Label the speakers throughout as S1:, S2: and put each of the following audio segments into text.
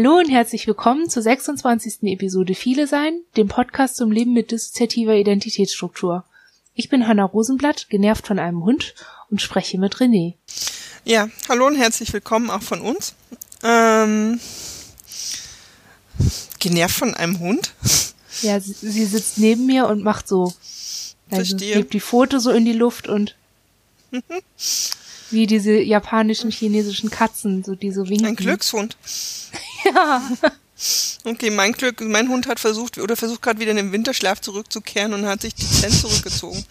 S1: Hallo und herzlich willkommen zur 26. Episode Viele Sein, dem Podcast zum Leben mit dissoziativer Identitätsstruktur. Ich bin Hanna Rosenblatt, genervt von einem Hund und spreche mit René.
S2: Ja, hallo und herzlich willkommen auch von uns. Ähm, genervt von einem Hund?
S1: Ja, sie, sie sitzt neben mir und macht so. Also hebt die Pfote so in die Luft und wie diese japanischen, chinesischen Katzen, so die so winken.
S2: Ein Glückshund.
S1: Ja.
S2: Okay, mein Glück, mein Hund hat versucht oder versucht gerade wieder in den Winterschlaf zurückzukehren und hat sich dezent zurückgezogen.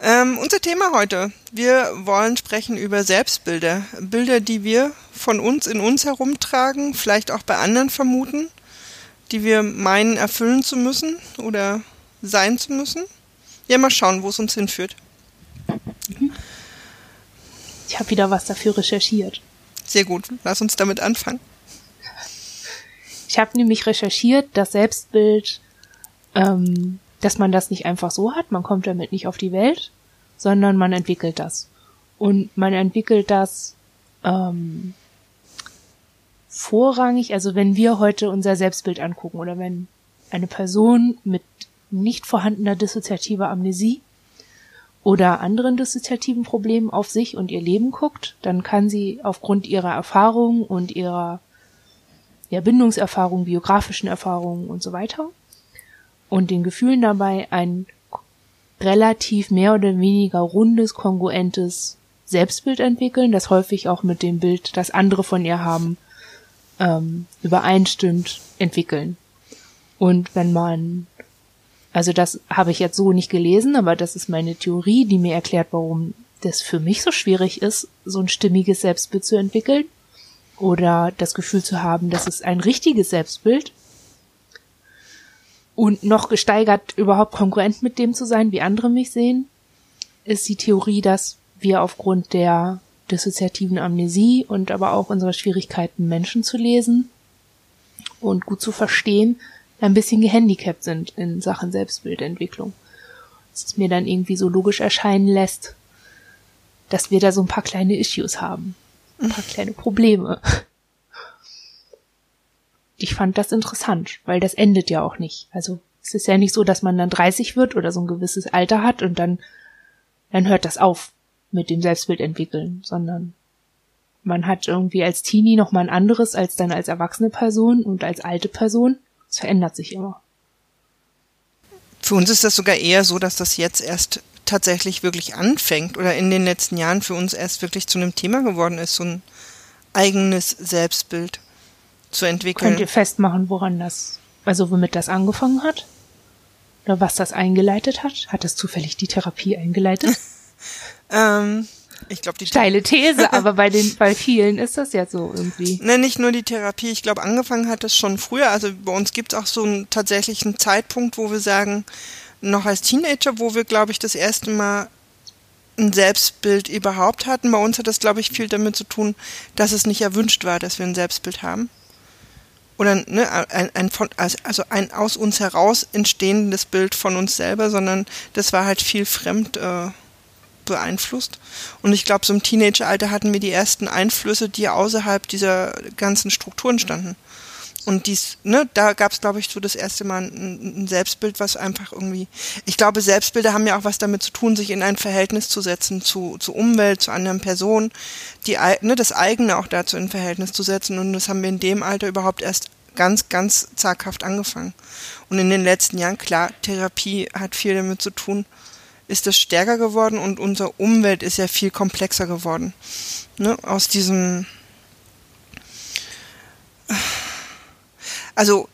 S2: Ähm, unser Thema heute. Wir wollen sprechen über Selbstbilder. Bilder, die wir von uns in uns herumtragen, vielleicht auch bei anderen vermuten, die wir meinen erfüllen zu müssen oder sein zu müssen. Ja, mal schauen, wo es uns hinführt.
S1: Ich habe wieder was dafür recherchiert.
S2: Sehr gut, lass uns damit anfangen.
S1: Ich habe nämlich recherchiert, das Selbstbild, ähm, dass man das nicht einfach so hat, man kommt damit nicht auf die Welt, sondern man entwickelt das. Und man entwickelt das ähm, vorrangig, also wenn wir heute unser Selbstbild angucken oder wenn eine Person mit nicht vorhandener dissoziativer Amnesie oder anderen dissoziativen Problemen auf sich und ihr Leben guckt, dann kann sie aufgrund ihrer Erfahrungen und ihrer ja, Bindungserfahrungen, biografischen Erfahrungen und so weiter und den Gefühlen dabei ein relativ mehr oder weniger rundes, kongruentes Selbstbild entwickeln, das häufig auch mit dem Bild, das andere von ihr haben, ähm, übereinstimmt entwickeln. Und wenn man, also das habe ich jetzt so nicht gelesen, aber das ist meine Theorie, die mir erklärt, warum das für mich so schwierig ist, so ein stimmiges Selbstbild zu entwickeln oder das Gefühl zu haben, das ist ein richtiges Selbstbild und noch gesteigert überhaupt konkurrent mit dem zu sein, wie andere mich sehen, ist die Theorie, dass wir aufgrund der dissoziativen Amnesie und aber auch unserer Schwierigkeiten, Menschen zu lesen und gut zu verstehen, ein bisschen gehandicapt sind in Sachen Selbstbildentwicklung. Dass es mir dann irgendwie so logisch erscheinen lässt, dass wir da so ein paar kleine Issues haben. Ein paar kleine Probleme. Ich fand das interessant, weil das endet ja auch nicht. Also es ist ja nicht so, dass man dann 30 wird oder so ein gewisses Alter hat und dann, dann hört das auf mit dem Selbstbild entwickeln, sondern man hat irgendwie als Teenie noch mal ein anderes als dann als erwachsene Person und als alte Person. Es verändert sich immer.
S2: Für uns ist das sogar eher so, dass das jetzt erst tatsächlich wirklich anfängt oder in den letzten Jahren für uns erst wirklich zu einem Thema geworden ist, so ein eigenes Selbstbild zu entwickeln.
S1: Könnt ihr festmachen, woran das, also womit das angefangen hat? Oder was das eingeleitet hat? Hat das zufällig die Therapie eingeleitet?
S2: ähm, ich glaube, die
S1: Steile These, aber bei den, bei vielen ist das ja so irgendwie.
S2: Ne, nicht nur die Therapie. Ich glaube, angefangen hat das schon früher. Also bei uns gibt es auch so einen tatsächlichen Zeitpunkt, wo wir sagen, noch als Teenager, wo wir, glaube ich, das erste Mal ein Selbstbild überhaupt hatten. Bei uns hat das, glaube ich, viel damit zu tun, dass es nicht erwünscht war, dass wir ein Selbstbild haben. Oder ne, ein, ein von, also ein aus uns heraus entstehendes Bild von uns selber, sondern das war halt viel fremd äh, beeinflusst. Und ich glaube, so im Teenageralter hatten wir die ersten Einflüsse, die außerhalb dieser ganzen Strukturen standen. Und dies, ne, da gab es, glaube ich, so das erste Mal ein, ein, Selbstbild, was einfach irgendwie. Ich glaube, Selbstbilder haben ja auch was damit zu tun, sich in ein Verhältnis zu setzen zu, zu Umwelt, zu anderen Personen, die, ne, das eigene auch dazu in Verhältnis zu setzen. Und das haben wir in dem Alter überhaupt erst ganz, ganz zaghaft angefangen. Und in den letzten Jahren, klar, Therapie hat viel damit zu tun, ist das stärker geworden und unsere Umwelt ist ja viel komplexer geworden. Ne, aus diesem also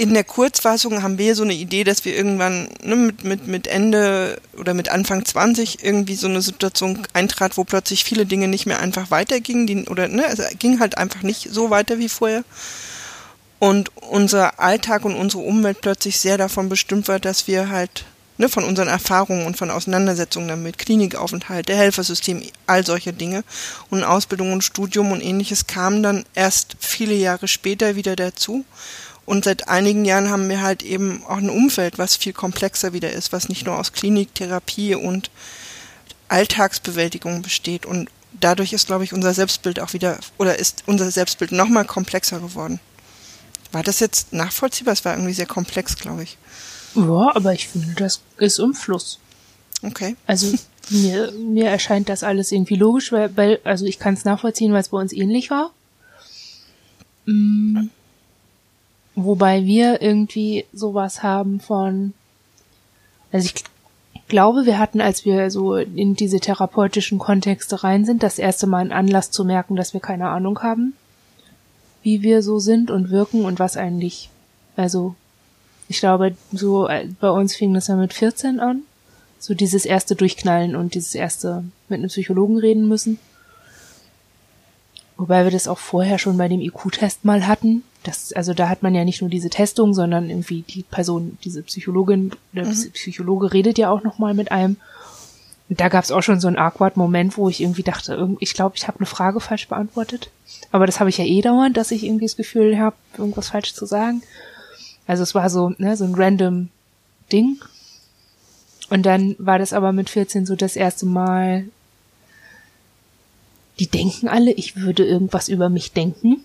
S2: in der Kurzfassung haben wir so eine Idee, dass wir irgendwann ne, mit, mit, mit Ende oder mit Anfang 20 irgendwie so eine Situation eintrat, wo plötzlich viele Dinge nicht mehr einfach weitergingen, die, oder ne, also ging halt einfach nicht so weiter wie vorher. Und unser Alltag und unsere Umwelt plötzlich sehr davon bestimmt war, dass wir halt ne, von unseren Erfahrungen und von Auseinandersetzungen damit, Klinikaufenthalte, Helfersystem, all solche Dinge und Ausbildung und Studium und ähnliches kamen dann erst viele Jahre später wieder dazu. Und seit einigen Jahren haben wir halt eben auch ein Umfeld, was viel komplexer wieder ist, was nicht nur aus Klinik, Therapie und Alltagsbewältigung besteht. Und dadurch ist, glaube ich, unser Selbstbild auch wieder, oder ist unser Selbstbild nochmal komplexer geworden. War das jetzt nachvollziehbar? Es war irgendwie sehr komplex, glaube ich.
S1: Ja, aber ich finde, das ist im Fluss.
S2: Okay.
S1: Also mir, mir erscheint das alles irgendwie logisch, weil, weil also ich kann es nachvollziehen, weil es bei uns ähnlich war. Mhm. Wobei wir irgendwie sowas haben von, also ich glaube, wir hatten, als wir so in diese therapeutischen Kontexte rein sind, das erste Mal einen Anlass zu merken, dass wir keine Ahnung haben, wie wir so sind und wirken und was eigentlich, also ich glaube, so äh, bei uns fing das ja mit 14 an, so dieses erste Durchknallen und dieses erste mit einem Psychologen reden müssen. Wobei wir das auch vorher schon bei dem IQ-Test mal hatten. Das, also da hat man ja nicht nur diese Testung, sondern irgendwie die Person, diese Psychologin, der mhm. Psychologe redet ja auch nochmal mit einem. Und da gab es auch schon so einen awkward Moment, wo ich irgendwie dachte, ich glaube, ich habe eine Frage falsch beantwortet. Aber das habe ich ja eh dauernd, dass ich irgendwie das Gefühl habe, irgendwas falsch zu sagen. Also es war so, ne, so ein random Ding. Und dann war das aber mit 14 so das erste Mal, die denken alle, ich würde irgendwas über mich denken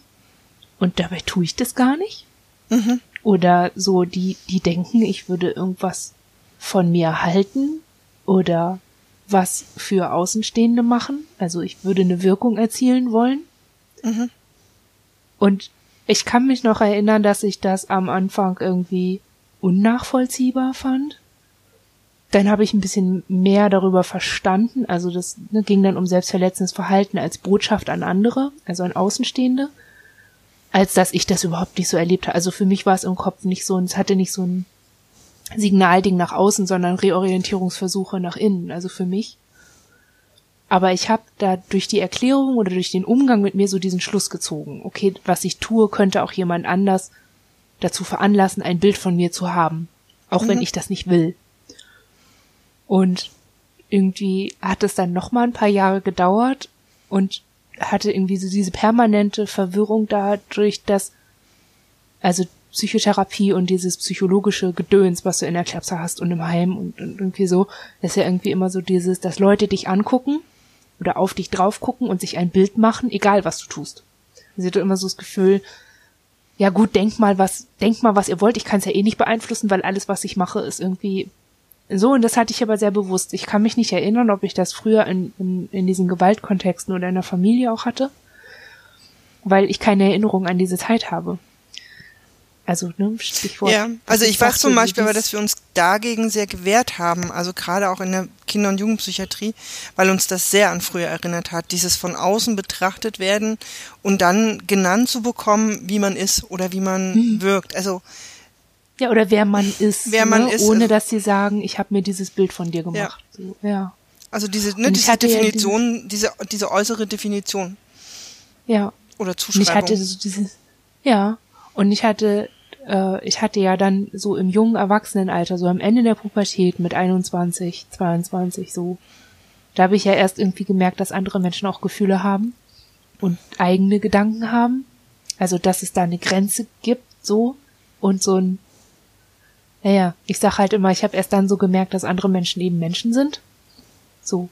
S1: und dabei tue ich das gar nicht. Mhm. Oder so, die, die denken, ich würde irgendwas von mir halten oder was für Außenstehende machen. Also ich würde eine Wirkung erzielen wollen. Mhm. Und ich kann mich noch erinnern, dass ich das am Anfang irgendwie unnachvollziehbar fand dann habe ich ein bisschen mehr darüber verstanden. Also das ne, ging dann um selbstverletzendes Verhalten als Botschaft an andere, also an Außenstehende, als dass ich das überhaupt nicht so erlebt habe. Also für mich war es im Kopf nicht so, es hatte nicht so ein Signalding nach außen, sondern Reorientierungsversuche nach innen. Also für mich. Aber ich habe da durch die Erklärung oder durch den Umgang mit mir so diesen Schluss gezogen. Okay, was ich tue, könnte auch jemand anders dazu veranlassen, ein Bild von mir zu haben. Auch mhm. wenn ich das nicht will. Und irgendwie hat es dann noch mal ein paar Jahre gedauert und hatte irgendwie so diese permanente Verwirrung dadurch, dass also Psychotherapie und dieses psychologische Gedöns, was du in der Klapse hast und im Heim und, und irgendwie so, ist ja irgendwie immer so dieses, dass Leute dich angucken oder auf dich drauf gucken und sich ein Bild machen, egal was du tust. Sie hat immer so das Gefühl, ja gut, denk mal was, denk mal was ihr wollt, ich kann es ja eh nicht beeinflussen, weil alles, was ich mache, ist irgendwie so, und das hatte ich aber sehr bewusst. Ich kann mich nicht erinnern, ob ich das früher in, in, in diesen Gewaltkontexten oder in der Familie auch hatte, weil ich keine Erinnerung an diese Zeit habe. Also, ne, Stichwort.
S2: Ja, also ich weiß zum Beispiel aber, dass wir uns dagegen sehr gewehrt haben, also gerade auch in der Kinder- und Jugendpsychiatrie, weil uns das sehr an früher erinnert hat, dieses von außen betrachtet werden und dann genannt zu bekommen, wie man ist oder wie man mhm. wirkt. Also
S1: ja, oder wer man ist, wer man ne? ist, ohne also dass sie sagen, ich habe mir dieses Bild von dir gemacht. Ja. So, ja.
S2: Also diese, ne, diese Definition, ja diese, diese äußere Definition.
S1: Ja.
S2: Oder Zuschreibung.
S1: Und ich hatte so dieses, ja. Und ich hatte, äh, ich hatte ja dann so im jungen Erwachsenenalter, so am Ende der Pubertät mit 21, 22 so, da habe ich ja erst irgendwie gemerkt, dass andere Menschen auch Gefühle haben und eigene Gedanken haben. Also dass es da eine Grenze gibt, so und so ein naja, ich sag halt immer, ich habe erst dann so gemerkt, dass andere Menschen eben Menschen sind. So.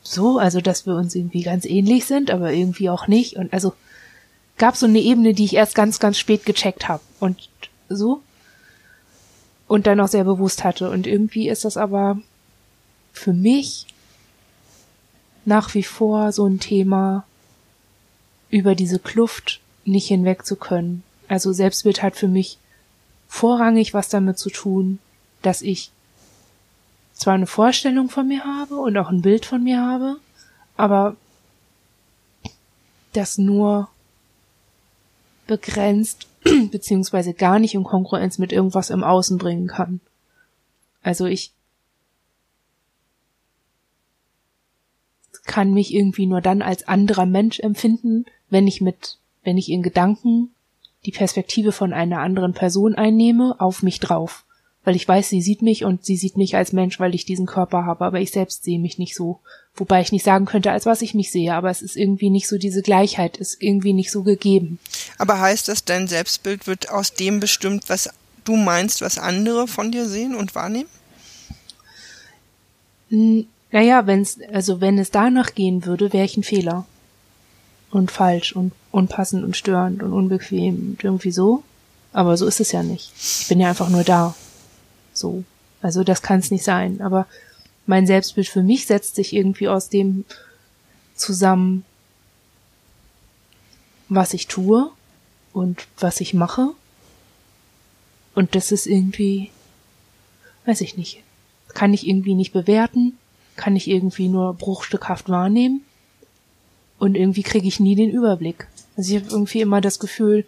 S1: So, also dass wir uns irgendwie ganz ähnlich sind, aber irgendwie auch nicht. Und also gab so eine Ebene, die ich erst ganz, ganz spät gecheckt habe. Und so. Und dann auch sehr bewusst hatte. Und irgendwie ist das aber für mich nach wie vor so ein Thema, über diese Kluft nicht hinweg zu können. Also Selbstbild hat für mich vorrangig was damit zu tun, dass ich zwar eine Vorstellung von mir habe und auch ein Bild von mir habe, aber das nur begrenzt beziehungsweise gar nicht in Konkurrenz mit irgendwas im Außen bringen kann. Also ich kann mich irgendwie nur dann als anderer Mensch empfinden, wenn ich mit, wenn ich in Gedanken die Perspektive von einer anderen Person einnehme, auf mich drauf. Weil ich weiß, sie sieht mich und sie sieht mich als Mensch, weil ich diesen Körper habe, aber ich selbst sehe mich nicht so. Wobei ich nicht sagen könnte, als was ich mich sehe, aber es ist irgendwie nicht so, diese Gleichheit ist irgendwie nicht so gegeben.
S2: Aber heißt das, dein Selbstbild wird aus dem bestimmt, was du meinst, was andere von dir sehen und wahrnehmen?
S1: Naja, wenn's, also wenn es danach gehen würde, wäre ich ein Fehler. Und falsch und unpassend und störend und unbequem und irgendwie so. Aber so ist es ja nicht. Ich bin ja einfach nur da. So. Also das kann es nicht sein. Aber mein Selbstbild für mich setzt sich irgendwie aus dem zusammen, was ich tue und was ich mache. Und das ist irgendwie, weiß ich nicht, kann ich irgendwie nicht bewerten, kann ich irgendwie nur bruchstückhaft wahrnehmen und irgendwie kriege ich nie den Überblick. Also ich habe irgendwie immer das Gefühl,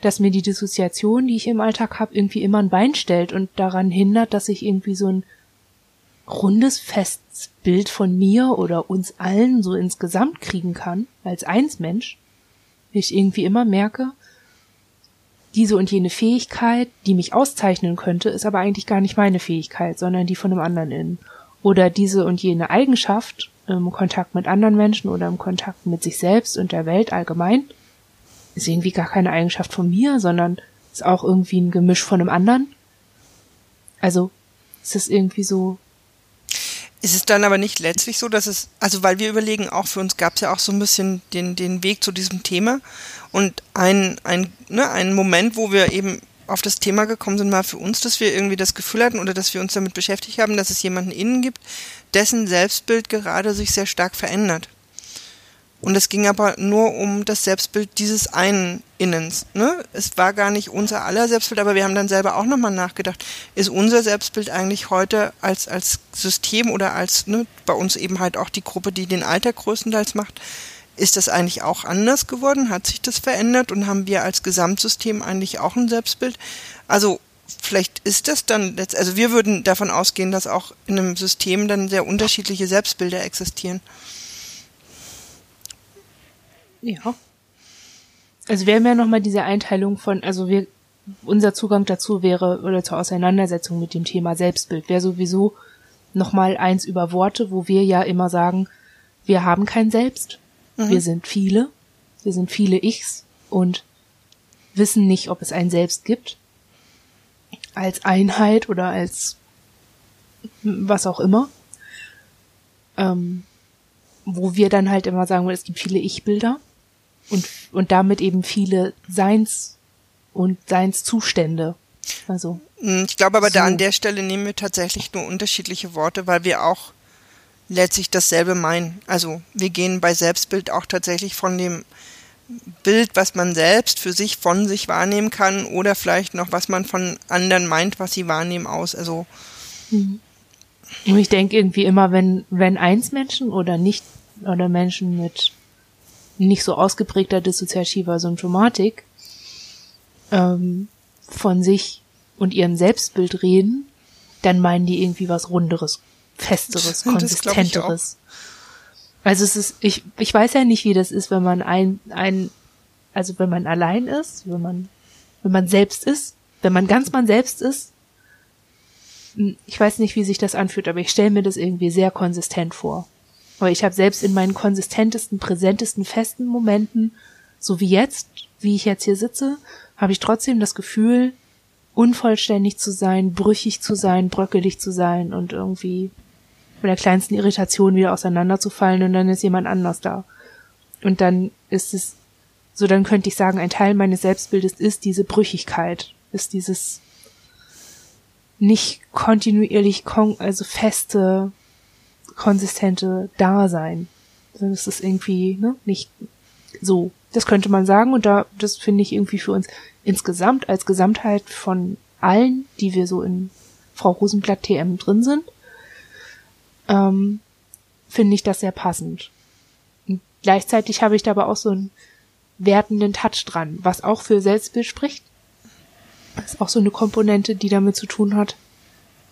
S1: dass mir die Dissoziation, die ich im Alltag habe, irgendwie immer ein Bein stellt und daran hindert, dass ich irgendwie so ein rundes, festes Bild von mir oder uns allen so insgesamt kriegen kann, als Einsmensch. Ich irgendwie immer merke, diese und jene Fähigkeit, die mich auszeichnen könnte, ist aber eigentlich gar nicht meine Fähigkeit, sondern die von einem anderen innen. Oder diese und jene Eigenschaft im Kontakt mit anderen Menschen oder im Kontakt mit sich selbst und der Welt allgemein ist irgendwie gar keine Eigenschaft von mir, sondern ist auch irgendwie ein Gemisch von einem anderen. Also es ist irgendwie so.
S2: Ist es dann aber nicht letztlich so, dass es, also weil wir überlegen, auch für uns gab es ja auch so ein bisschen den, den Weg zu diesem Thema und ein, ein, ne, ein Moment, wo wir eben auf das Thema gekommen sind, mal für uns, dass wir irgendwie das Gefühl hatten oder dass wir uns damit beschäftigt haben, dass es jemanden innen gibt, dessen Selbstbild gerade sich sehr stark verändert. Und es ging aber nur um das Selbstbild dieses einen Innens. Ne? Es war gar nicht unser aller Selbstbild, aber wir haben dann selber auch nochmal nachgedacht, ist unser Selbstbild eigentlich heute als, als System oder als, ne, bei uns eben halt auch die Gruppe, die den Alltag größtenteils macht, ist das eigentlich auch anders geworden? Hat sich das verändert und haben wir als Gesamtsystem eigentlich auch ein Selbstbild? Also vielleicht ist das dann, also wir würden davon ausgehen, dass auch in einem System dann sehr unterschiedliche Selbstbilder existieren.
S1: Ja. Also wir haben ja nochmal diese Einteilung von, also wir, unser Zugang dazu wäre, oder zur Auseinandersetzung mit dem Thema Selbstbild, wäre sowieso nochmal eins über Worte, wo wir ja immer sagen, wir haben kein Selbst. Mhm. Wir sind viele. Wir sind viele Ichs und wissen nicht, ob es ein Selbst gibt. Als Einheit oder als was auch immer. Ähm, wo wir dann halt immer sagen, es gibt viele Ich-Bilder und, und damit eben viele Seins- und Seinszustände. Also.
S2: Hm, ich glaube aber so. da an der Stelle nehmen wir tatsächlich nur unterschiedliche Worte, weil wir auch letztlich dasselbe meinen. Also wir gehen bei Selbstbild auch tatsächlich von dem Bild, was man selbst für sich von sich wahrnehmen kann oder vielleicht noch, was man von anderen meint, was sie wahrnehmen, aus. Also.
S1: Mhm. Ich denke irgendwie immer, wenn, wenn eins Menschen oder nicht, oder Menschen mit nicht so ausgeprägter dissoziativer Symptomatik ähm, von sich und ihrem Selbstbild reden, dann meinen die irgendwie was Runderes, Festeres, Konsistenteres. Also es ist, ich, ich weiß ja nicht, wie das ist, wenn man ein, ein, also wenn man allein ist, wenn man, wenn man selbst ist, wenn man ganz man selbst ist. Hm, ich weiß nicht, wie sich das anfühlt, aber ich stelle mir das irgendwie sehr konsistent vor. Aber ich habe selbst in meinen konsistentesten, präsentesten, festen Momenten, so wie jetzt, wie ich jetzt hier sitze, habe ich trotzdem das Gefühl, unvollständig zu sein, brüchig zu sein, bröckelig zu sein und irgendwie mit der kleinsten Irritation wieder auseinanderzufallen und dann ist jemand anders da. Und dann ist es, so dann könnte ich sagen, ein Teil meines Selbstbildes ist diese Brüchigkeit, ist dieses nicht kontinuierlich, also feste, konsistente Dasein. Also das ist irgendwie ne, nicht so. Das könnte man sagen und da, das finde ich irgendwie für uns insgesamt als Gesamtheit von allen, die wir so in Frau Rosenblatt TM drin sind, ähm, finde ich das sehr passend. Und gleichzeitig habe ich da aber auch so einen wertenden Touch dran, was auch für Selbstbild spricht. Das ist auch so eine Komponente, die damit zu tun hat.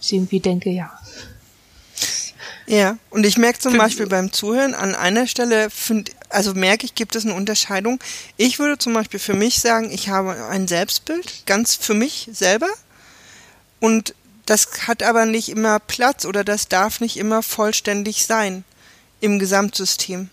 S1: Ich irgendwie denke, ja,
S2: ja, und ich merke zum Beispiel beim Zuhören an einer Stelle, find, also merke ich, gibt es eine Unterscheidung. Ich würde zum Beispiel für mich sagen, ich habe ein Selbstbild, ganz für mich selber. Und das hat aber nicht immer Platz oder das darf nicht immer vollständig sein im Gesamtsystem.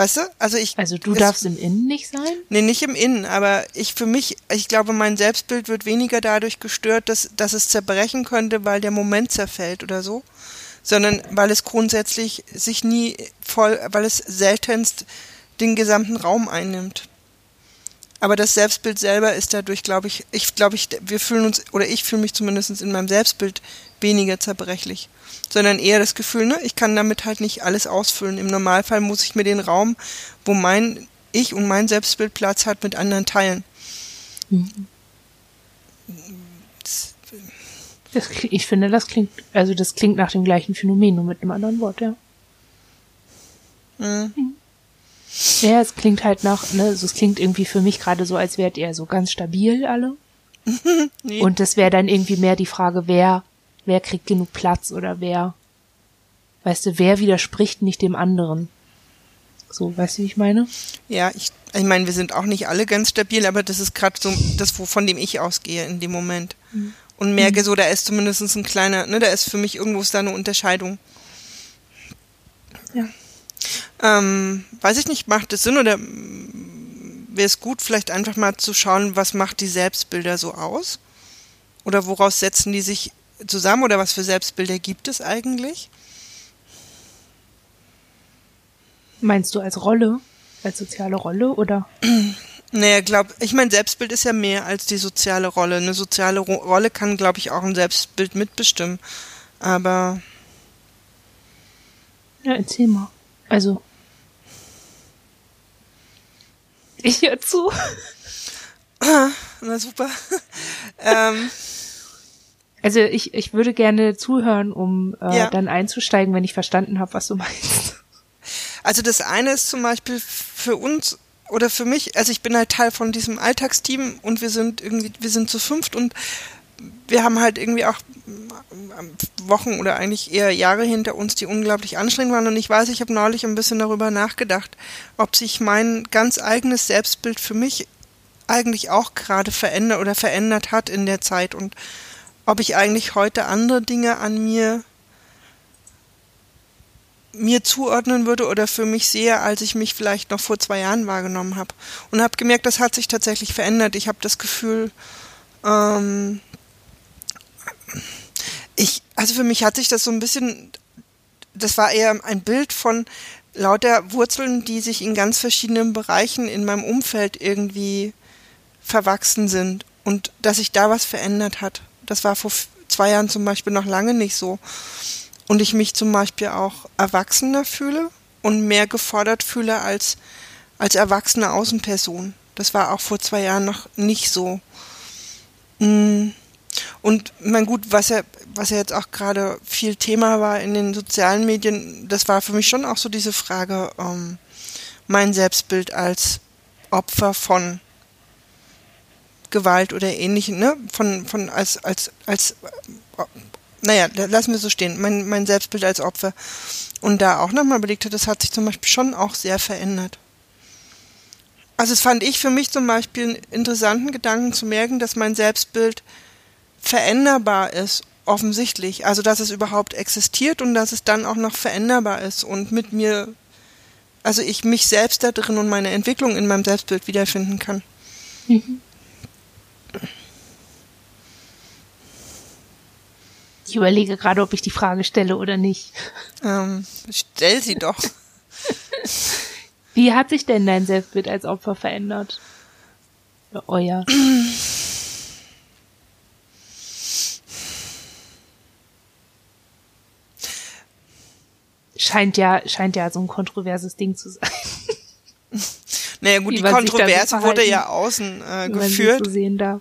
S2: Weißt du? Also ich.
S1: Also du darfst im Innen nicht sein?
S2: Nee, nicht im Innen, aber ich für mich, ich glaube, mein Selbstbild wird weniger dadurch gestört, dass, dass es zerbrechen könnte, weil der Moment zerfällt oder so. Sondern weil es grundsätzlich sich nie voll, weil es seltenst den gesamten Raum einnimmt. Aber das Selbstbild selber ist dadurch, glaube ich, ich glaube ich, wir fühlen uns, oder ich fühle mich zumindest in meinem Selbstbild weniger zerbrechlich. Sondern eher das Gefühl, ne, ich kann damit halt nicht alles ausfüllen. Im Normalfall muss ich mir den Raum, wo mein Ich und mein Selbstbild Platz hat, mit anderen teilen. Mhm.
S1: Das, ich finde, das klingt, also das klingt nach dem gleichen Phänomen, nur mit einem anderen Wort, ja. Mhm. mhm. Ja, es klingt halt nach, ne, also es klingt irgendwie für mich gerade so, als wärt ihr so ganz stabil alle. nee. Und das wäre dann irgendwie mehr die Frage, wer, wer kriegt genug Platz oder wer, weißt du, wer widerspricht nicht dem anderen. So, weißt du, wie ich meine?
S2: Ja, ich, ich meine, wir sind auch nicht alle ganz stabil, aber das ist gerade so das, von dem ich ausgehe in dem Moment. Mhm. Und merke so, da ist zumindest ein kleiner, ne, da ist für mich irgendwo ist da eine Unterscheidung. Ja. Ähm, weiß ich nicht, macht es Sinn oder wäre es gut, vielleicht einfach mal zu schauen, was macht die Selbstbilder so aus? Oder woraus setzen die sich zusammen oder was für Selbstbilder gibt es eigentlich?
S1: Meinst du als Rolle, als soziale Rolle oder?
S2: Naja, glaub, ich mein Selbstbild ist ja mehr als die soziale Rolle. Eine soziale Ro Rolle kann, glaube ich, auch ein Selbstbild mitbestimmen. Aber.
S1: Ja, erzähl mal. Also, ich höre zu.
S2: Na super. ähm.
S1: Also ich, ich würde gerne zuhören, um äh, ja. dann einzusteigen, wenn ich verstanden habe, was du meinst.
S2: Also das eine ist zum Beispiel für uns oder für mich, also ich bin halt Teil von diesem Alltagsteam und wir sind irgendwie, wir sind zu fünft und wir haben halt irgendwie auch Wochen oder eigentlich eher Jahre hinter uns, die unglaublich anstrengend waren. Und ich weiß, ich habe neulich ein bisschen darüber nachgedacht, ob sich mein ganz eigenes Selbstbild für mich eigentlich auch gerade verändert oder verändert hat in der Zeit und ob ich eigentlich heute andere Dinge an mir mir zuordnen würde oder für mich sehe, als ich mich vielleicht noch vor zwei Jahren wahrgenommen habe. Und habe gemerkt, das hat sich tatsächlich verändert. Ich habe das Gefühl, ähm, ich, also für mich hat sich das so ein bisschen, das war eher ein Bild von lauter Wurzeln, die sich in ganz verschiedenen Bereichen in meinem Umfeld irgendwie verwachsen sind und dass sich da was verändert hat. Das war vor zwei Jahren zum Beispiel noch lange nicht so. Und ich mich zum Beispiel auch erwachsener fühle und mehr gefordert fühle als, als erwachsene Außenperson. Das war auch vor zwei Jahren noch nicht so. Mm. Und mein gut, was ja, was ja jetzt auch gerade viel Thema war in den sozialen Medien, das war für mich schon auch so diese Frage, ähm, mein Selbstbild als Opfer von Gewalt oder ähnlichem, ne? Von, von als, als, als äh, naja, lassen wir so stehen, mein, mein Selbstbild als Opfer. Und da auch nochmal überlegt hat, das hat sich zum Beispiel schon auch sehr verändert. Also es fand ich für mich zum Beispiel einen interessanten Gedanken zu merken, dass mein Selbstbild veränderbar ist, offensichtlich. Also, dass es überhaupt existiert und dass es dann auch noch veränderbar ist und mit mir, also ich mich selbst da drin und meine Entwicklung in meinem Selbstbild wiederfinden kann. Mhm.
S1: Ich überlege gerade, ob ich die Frage stelle oder nicht.
S2: Ähm, stell sie doch.
S1: Wie hat sich denn dein Selbstbild als Opfer verändert? Euer. scheint ja, scheint ja so ein kontroverses Ding zu sein.
S2: Naja gut, die Kontroverse wurde ja außen äh, geführt. So.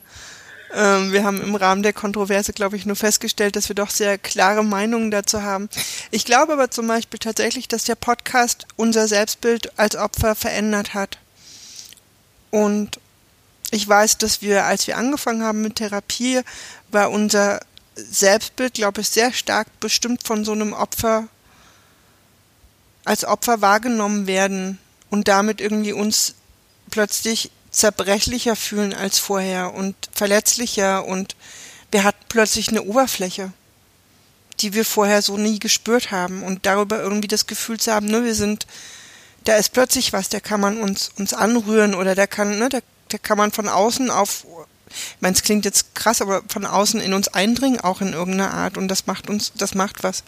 S2: Ähm, wir haben im Rahmen der Kontroverse, glaube ich, nur festgestellt, dass wir doch sehr klare Meinungen dazu haben. Ich glaube aber zum Beispiel tatsächlich, dass der Podcast unser Selbstbild als Opfer verändert hat. Und ich weiß, dass wir, als wir angefangen haben mit Therapie, war unser Selbstbild, glaube ich, sehr stark bestimmt von so einem Opfer als Opfer wahrgenommen werden und damit irgendwie uns plötzlich zerbrechlicher fühlen als vorher und verletzlicher und wir hatten plötzlich eine Oberfläche, die wir vorher so nie gespürt haben und darüber irgendwie das Gefühl zu haben, ne, wir sind da ist plötzlich was, der kann man uns, uns anrühren oder der kann, ne, der, der kann man von außen auf, ich meine, es klingt jetzt krass, aber von außen in uns eindringen, auch in irgendeiner Art und das macht uns, das macht was.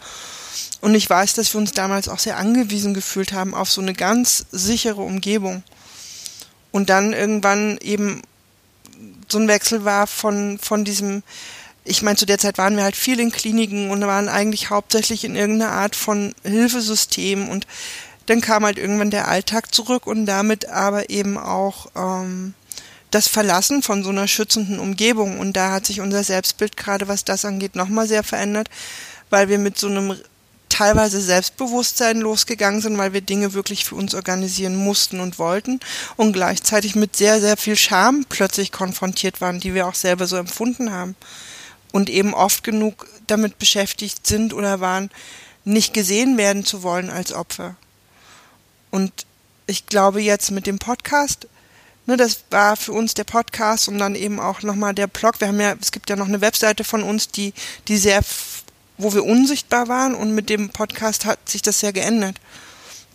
S2: Und ich weiß, dass wir uns damals auch sehr angewiesen gefühlt haben auf so eine ganz sichere Umgebung. Und dann irgendwann eben so ein Wechsel war von, von diesem, ich meine, zu der Zeit waren wir halt viel in Kliniken und waren eigentlich hauptsächlich in irgendeiner Art von Hilfesystem und dann kam halt irgendwann der Alltag zurück und damit aber eben auch ähm, das Verlassen von so einer schützenden Umgebung. Und da hat sich unser Selbstbild gerade, was das angeht, nochmal sehr verändert, weil wir mit so einem teilweise Selbstbewusstsein losgegangen sind, weil wir Dinge wirklich für uns organisieren mussten und wollten und gleichzeitig mit sehr, sehr viel Scham plötzlich konfrontiert waren, die wir auch selber so empfunden haben und eben oft genug damit beschäftigt sind oder waren, nicht gesehen werden zu wollen als Opfer. Und ich glaube jetzt mit dem Podcast, ne, das war für uns der Podcast und dann eben auch nochmal der Blog. Wir haben ja, es gibt ja noch eine Webseite von uns, die, die sehr wo wir unsichtbar waren und mit dem Podcast hat sich das sehr geändert.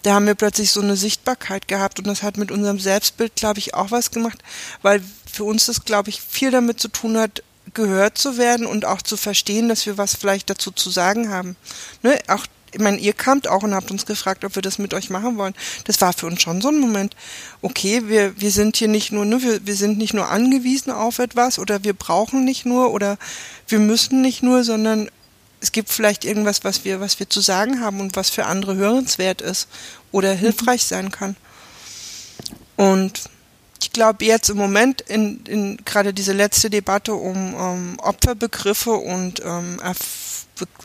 S2: Da haben wir plötzlich so eine Sichtbarkeit gehabt und das hat mit unserem Selbstbild, glaube ich, auch was gemacht, weil für uns das, glaube ich, viel damit zu tun hat, gehört zu werden und auch zu verstehen, dass wir was vielleicht dazu zu sagen haben. Ne? Auch, ich meine, ihr kamt auch und habt uns gefragt, ob wir das mit euch machen wollen. Das war für uns schon so ein Moment. Okay, wir, wir sind hier nicht nur, ne, wir, wir sind nicht nur angewiesen auf etwas oder wir brauchen nicht nur oder wir müssen nicht nur, sondern es gibt vielleicht irgendwas, was wir, was wir zu sagen haben und was für andere hörenswert ist oder mhm. hilfreich sein kann. Und ich glaube jetzt im Moment in, in gerade diese letzte Debatte um, um Opferbegriffe und ähm,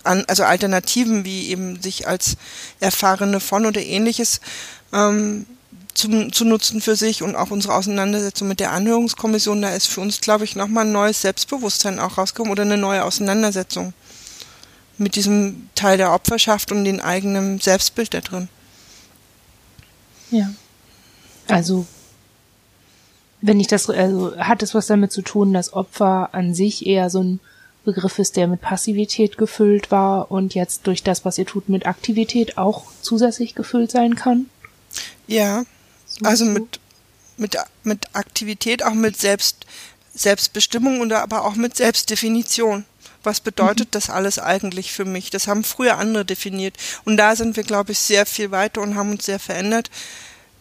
S2: also Alternativen wie eben sich als Erfahrene von oder ähnliches ähm, zu, zu nutzen für sich und auch unsere Auseinandersetzung mit der Anhörungskommission, da ist für uns, glaube ich, nochmal ein neues Selbstbewusstsein auch rausgekommen oder eine neue Auseinandersetzung mit diesem Teil der Opferschaft und den eigenen Selbstbild da drin.
S1: Ja. Also, wenn ich das, also hat es was damit zu tun, dass Opfer an sich eher so ein Begriff ist, der mit Passivität gefüllt war und jetzt durch das, was ihr tut, mit Aktivität auch zusätzlich gefüllt sein kann?
S2: Ja, so also mit, mit, mit Aktivität, auch mit Selbst, Selbstbestimmung und aber auch mit Selbstdefinition was bedeutet mhm. das alles eigentlich für mich? Das haben früher andere definiert. Und da sind wir, glaube ich, sehr viel weiter und haben uns sehr verändert.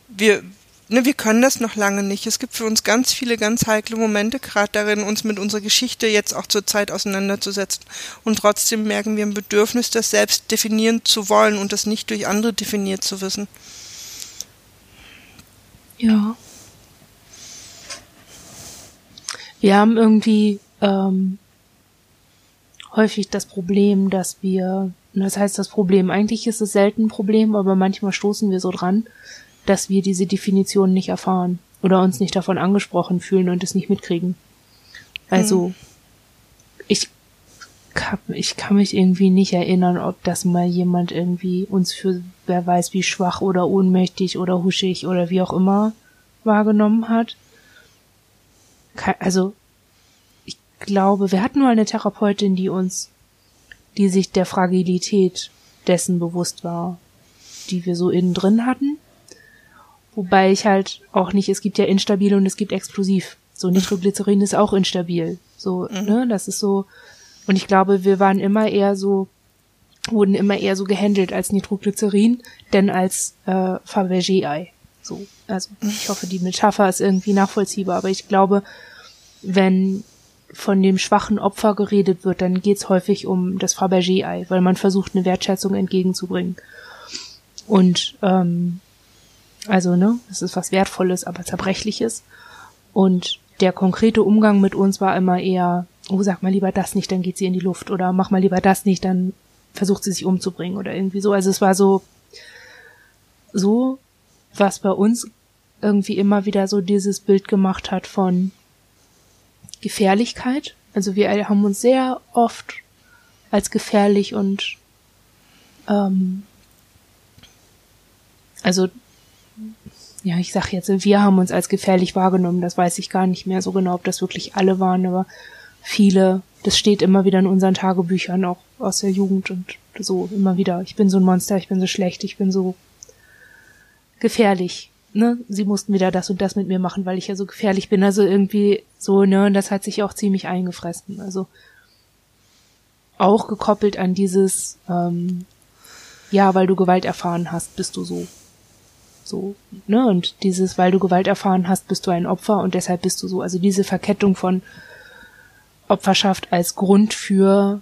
S2: Wir, ne, wir können das noch lange nicht. Es gibt für uns ganz viele ganz heikle Momente, gerade darin, uns mit unserer Geschichte jetzt auch zur Zeit auseinanderzusetzen. Und trotzdem merken wir ein Bedürfnis, das selbst definieren zu wollen und das nicht durch andere definiert zu wissen.
S1: Ja. Wir haben irgendwie ähm, häufig das Problem, dass wir, das heißt das Problem, eigentlich ist es selten ein Problem, aber manchmal stoßen wir so dran, dass wir diese Definition nicht erfahren oder uns nicht davon angesprochen fühlen und es nicht mitkriegen. Also, hm. ich kann, ich kann mich irgendwie nicht erinnern, ob das mal jemand irgendwie uns für wer weiß wie schwach oder ohnmächtig oder huschig oder wie auch immer wahrgenommen hat. Also glaube, wir hatten nur eine Therapeutin, die uns, die sich der Fragilität dessen bewusst war, die wir so innen drin hatten. Wobei ich halt auch nicht, es gibt ja instabil und es gibt explosiv. So Nitroglycerin ist auch instabil. So, mhm. ne, das ist so. Und ich glaube, wir waren immer eher so, wurden immer eher so gehandelt als Nitroglycerin, denn als äh, Fabergé-Ei. So, also ich hoffe, die Metapher ist irgendwie nachvollziehbar, aber ich glaube, wenn von dem schwachen Opfer geredet wird, dann geht's häufig um das Fabergé-Ei, weil man versucht, eine Wertschätzung entgegenzubringen. Und ähm, also, ne, es ist was Wertvolles, aber Zerbrechliches. Und der konkrete Umgang mit uns war immer eher, oh, sag mal lieber das nicht, dann geht sie in die Luft. Oder mach mal lieber das nicht, dann versucht sie sich umzubringen oder irgendwie so. Also es war so, so, was bei uns irgendwie immer wieder so dieses Bild gemacht hat von, Gefährlichkeit. Also wir haben uns sehr oft als gefährlich und ähm, also ja, ich sag jetzt, wir haben uns als gefährlich wahrgenommen. Das weiß ich gar nicht mehr so genau, ob das wirklich alle waren, aber viele. Das steht immer wieder in unseren Tagebüchern auch aus der Jugend und so immer wieder. Ich bin so ein Monster, ich bin so schlecht, ich bin so gefährlich. Ne? Sie mussten wieder das und das mit mir machen, weil ich ja so gefährlich bin. Also irgendwie so, ne, und das hat sich auch ziemlich eingefressen. Also auch gekoppelt an dieses, ähm, ja, weil du Gewalt erfahren hast, bist du so. So, ne? Und dieses, weil du Gewalt erfahren hast, bist du ein Opfer und deshalb bist du so. Also diese Verkettung von Opferschaft als Grund für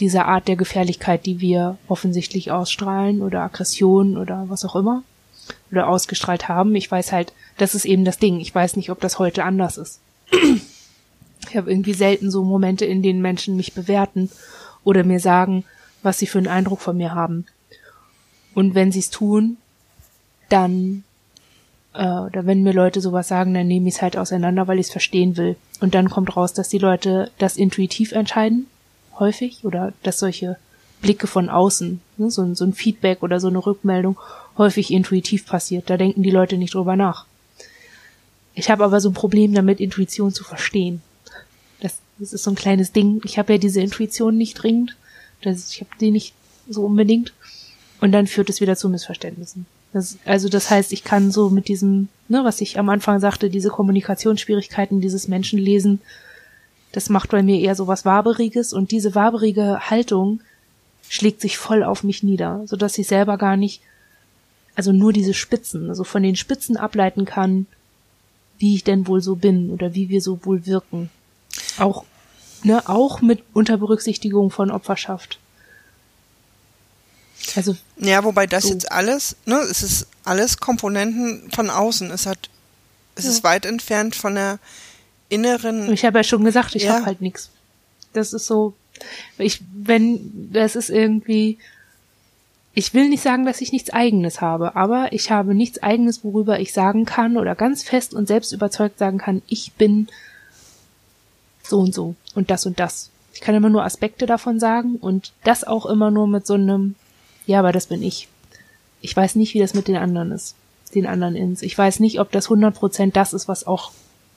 S1: diese Art der Gefährlichkeit, die wir offensichtlich ausstrahlen oder Aggression oder was auch immer oder ausgestrahlt haben. Ich weiß halt, das ist eben das Ding. Ich weiß nicht, ob das heute anders ist. Ich habe irgendwie selten so Momente, in denen Menschen mich bewerten oder mir sagen, was sie für einen Eindruck von mir haben. Und wenn sie es tun, dann, äh, oder wenn mir Leute sowas sagen, dann nehme ich es halt auseinander, weil ich es verstehen will. Und dann kommt raus, dass die Leute das intuitiv entscheiden, häufig, oder dass solche Blicke von außen, ne, so, so ein Feedback oder so eine Rückmeldung häufig intuitiv passiert. Da denken die Leute nicht drüber nach. Ich habe aber so ein Problem damit, Intuition zu verstehen. Das, das ist so ein kleines Ding. Ich habe ja diese Intuition nicht dringend. Das, ich habe die nicht so unbedingt. Und dann führt es wieder zu Missverständnissen. Das, also das heißt, ich kann so mit diesem, ne, was ich am Anfang sagte, diese Kommunikationsschwierigkeiten, dieses Menschenlesen, das macht bei mir eher so was Waberiges und diese waberige Haltung schlägt sich voll auf mich nieder, so dass ich selber gar nicht, also nur diese Spitzen, also von den Spitzen ableiten kann, wie ich denn wohl so bin oder wie wir so wohl wirken. Auch, ne, auch mit unter Berücksichtigung von Opferschaft.
S2: Also ja, wobei das so. jetzt alles, ne, es ist alles Komponenten von außen. Es hat, es ja. ist weit entfernt von der inneren.
S1: Ich habe ja schon gesagt, ich ja. habe halt nichts. Das ist so, ich, wenn, das ist irgendwie, ich will nicht sagen, dass ich nichts Eigenes habe, aber ich habe nichts Eigenes, worüber ich sagen kann oder ganz fest und selbst überzeugt sagen kann, ich bin so und so und das und das. Ich kann immer nur Aspekte davon sagen und das auch immer nur mit so einem ja, aber das bin ich. Ich weiß nicht, wie das mit den anderen ist. Den anderen Ins. Ich weiß nicht, ob das 100% das ist, was auch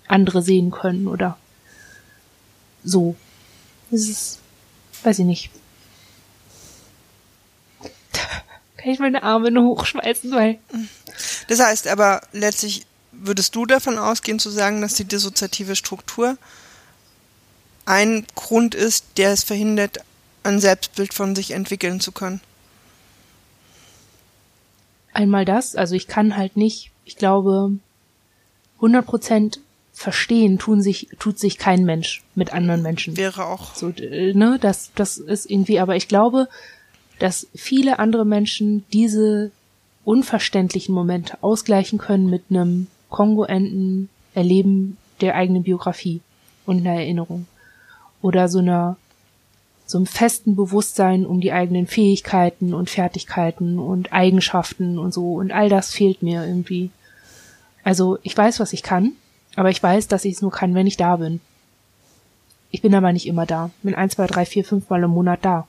S1: andere sehen können oder so. Das ist, weiß ich nicht. Kann ich meine Arme nur hochschmeißen, weil.
S2: Das heißt aber letztlich würdest du davon ausgehen zu sagen, dass die dissoziative Struktur ein Grund ist, der es verhindert, ein Selbstbild von sich entwickeln zu können?
S1: Einmal das, also ich kann halt nicht, ich glaube, 100 Prozent verstehen tun sich, tut sich kein Mensch mit anderen Menschen.
S2: Wäre auch.
S1: So, ne, das, das ist irgendwie, aber ich glaube, dass viele andere Menschen diese unverständlichen Momente ausgleichen können mit einem kongruenten Erleben der eigenen Biografie und einer Erinnerung. Oder so einer so einem festen Bewusstsein um die eigenen Fähigkeiten und Fertigkeiten und Eigenschaften und so. Und all das fehlt mir irgendwie. Also ich weiß, was ich kann, aber ich weiß, dass ich es nur kann, wenn ich da bin. Ich bin aber nicht immer da. Bin ein, zwei, drei, vier, fünf Mal im Monat da.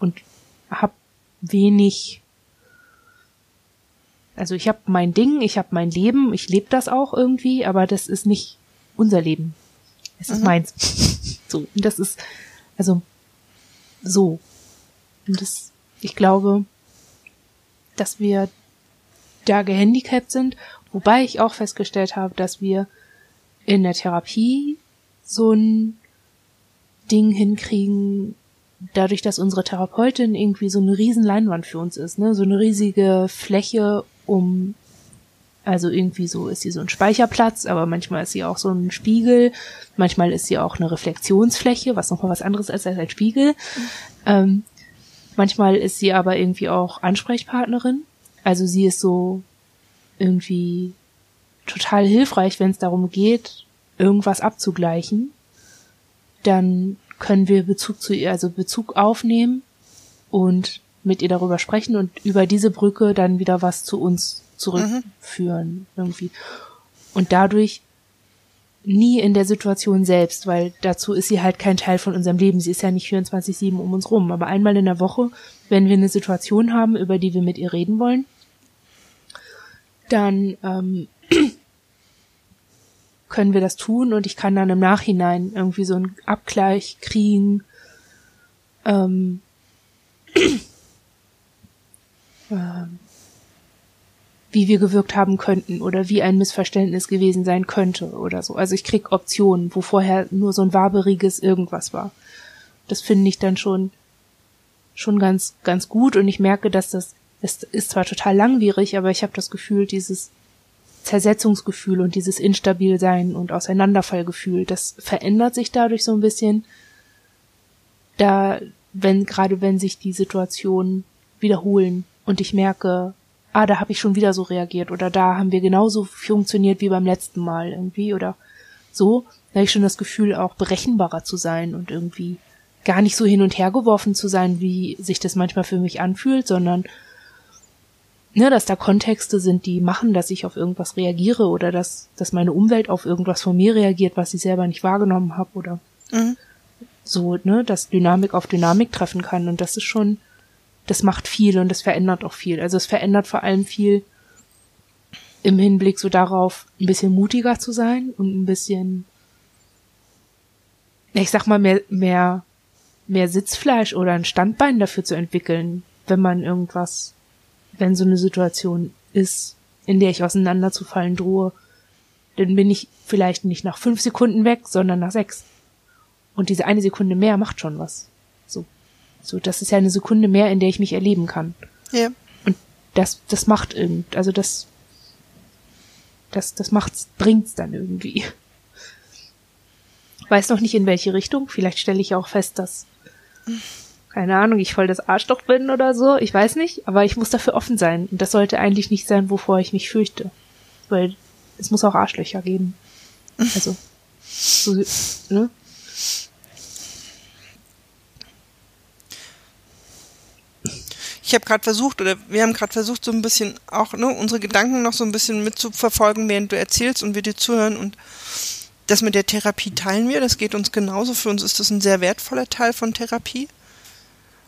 S1: Und hab wenig. Also ich habe mein Ding, ich habe mein Leben, ich lebe das auch irgendwie, aber das ist nicht unser Leben. Es ist mhm. meins. so, und das ist, also so. Und das, ich glaube, dass wir da gehandicapt sind, wobei ich auch festgestellt habe, dass wir in der Therapie so ein Ding hinkriegen, dadurch, dass unsere Therapeutin irgendwie so eine riesen Leinwand für uns ist, ne, so eine riesige Fläche, um also irgendwie so ist sie so ein Speicherplatz, aber manchmal ist sie auch so ein Spiegel, manchmal ist sie auch eine Reflexionsfläche, was nochmal was anderes ist als ein Spiegel. Ähm, manchmal ist sie aber irgendwie auch Ansprechpartnerin. Also sie ist so irgendwie total hilfreich, wenn es darum geht, irgendwas abzugleichen. Dann können wir Bezug zu ihr, also Bezug aufnehmen und mit ihr darüber sprechen und über diese Brücke dann wieder was zu uns zurückführen mhm. irgendwie. Und dadurch nie in der Situation selbst, weil dazu ist sie halt kein Teil von unserem Leben. Sie ist ja nicht 24-7 um uns rum. Aber einmal in der Woche, wenn wir eine Situation haben, über die wir mit ihr reden wollen, dann ähm, können wir das tun und ich kann dann im Nachhinein irgendwie so einen Abgleich kriegen. Ähm, ähm, wie wir gewirkt haben könnten oder wie ein Missverständnis gewesen sein könnte oder so. Also ich krieg Optionen, wo vorher nur so ein waberiges irgendwas war. Das finde ich dann schon schon ganz ganz gut und ich merke, dass das es ist zwar total langwierig, aber ich habe das Gefühl, dieses Zersetzungsgefühl und dieses Instabilsein und Auseinanderfallgefühl, das verändert sich dadurch so ein bisschen. Da, wenn, gerade wenn sich die Situationen wiederholen und ich merke, ah, da habe ich schon wieder so reagiert oder da haben wir genauso funktioniert wie beim letzten Mal irgendwie oder so, da habe ich schon das Gefühl, auch berechenbarer zu sein und irgendwie gar nicht so hin und her geworfen zu sein, wie sich das manchmal für mich anfühlt, sondern ne, dass da Kontexte sind, die machen, dass ich auf irgendwas reagiere oder dass, dass meine Umwelt auf irgendwas von mir reagiert, was ich selber nicht wahrgenommen habe oder mhm. so, ne, dass Dynamik auf Dynamik treffen kann und das ist schon, das macht viel und das verändert auch viel. Also es verändert vor allem viel im Hinblick so darauf, ein bisschen mutiger zu sein und ein bisschen, ich sag mal, mehr, mehr, mehr Sitzfleisch oder ein Standbein dafür zu entwickeln, wenn man irgendwas wenn so eine Situation ist, in der ich auseinanderzufallen drohe, dann bin ich vielleicht nicht nach fünf Sekunden weg, sondern nach sechs. Und diese eine Sekunde mehr macht schon was. So, das ist ja eine Sekunde mehr, in der ich mich erleben kann.
S2: Ja.
S1: Und das, das macht irgend, also das, das, das macht's, bringt's dann irgendwie. Weiß noch nicht in welche Richtung. Vielleicht stelle ich auch fest, dass keine Ahnung, ich voll das Arschloch bin oder so, ich weiß nicht, aber ich muss dafür offen sein. Und das sollte eigentlich nicht sein, wovor ich mich fürchte. Weil es muss auch Arschlöcher geben. Also, so, ne?
S2: Ich habe gerade versucht, oder wir haben gerade versucht, so ein bisschen auch ne, unsere Gedanken noch so ein bisschen mitzuverfolgen, während du erzählst und wir dir zuhören. Und das mit der Therapie teilen wir, das geht uns genauso. Für uns ist das ein sehr wertvoller Teil von Therapie.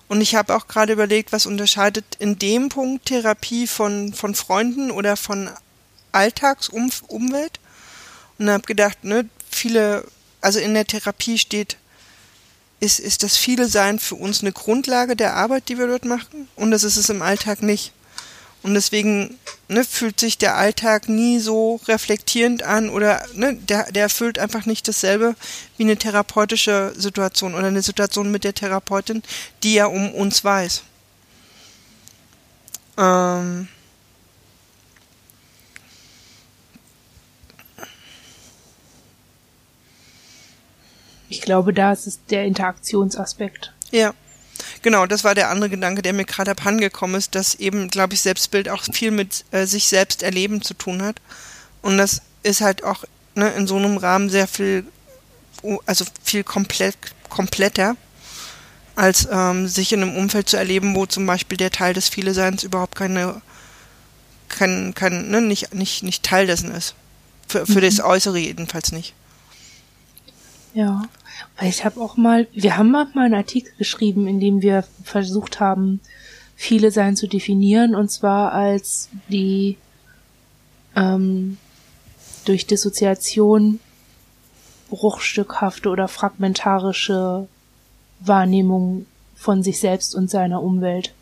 S2: Und ich habe auch gerade überlegt, was unterscheidet in dem Punkt Therapie von, von Freunden oder von Alltagsumwelt. Und habe gedacht, ne, viele, also in der Therapie steht, ist, ist das viele Sein für uns eine Grundlage der Arbeit, die wir dort machen. Und das ist es im Alltag nicht. Und deswegen ne, fühlt sich der Alltag nie so reflektierend an oder ne, der, der erfüllt einfach nicht dasselbe wie eine therapeutische Situation oder eine Situation mit der Therapeutin, die ja um uns weiß. Ähm
S1: ich glaube, da ist es der Interaktionsaspekt.
S2: Ja. Genau, das war der andere Gedanke, der mir gerade abhandengekommen ist, dass eben, glaube ich, Selbstbild auch viel mit äh, sich selbst erleben zu tun hat. Und das ist halt auch ne, in so einem Rahmen sehr viel, also viel komplett, kompletter, als ähm, sich in einem Umfeld zu erleben, wo zum Beispiel der Teil des Viele-Seins überhaupt keine, kein, kein, ne, nicht, nicht, nicht Teil dessen ist. Für, für mhm. das Äußere jedenfalls nicht.
S1: Ja. Weil ich habe auch mal, wir haben mal einen Artikel geschrieben, in dem wir versucht haben, viele Sein zu definieren, und zwar als die ähm, durch Dissoziation bruchstückhafte oder fragmentarische Wahrnehmung von sich selbst und seiner Umwelt.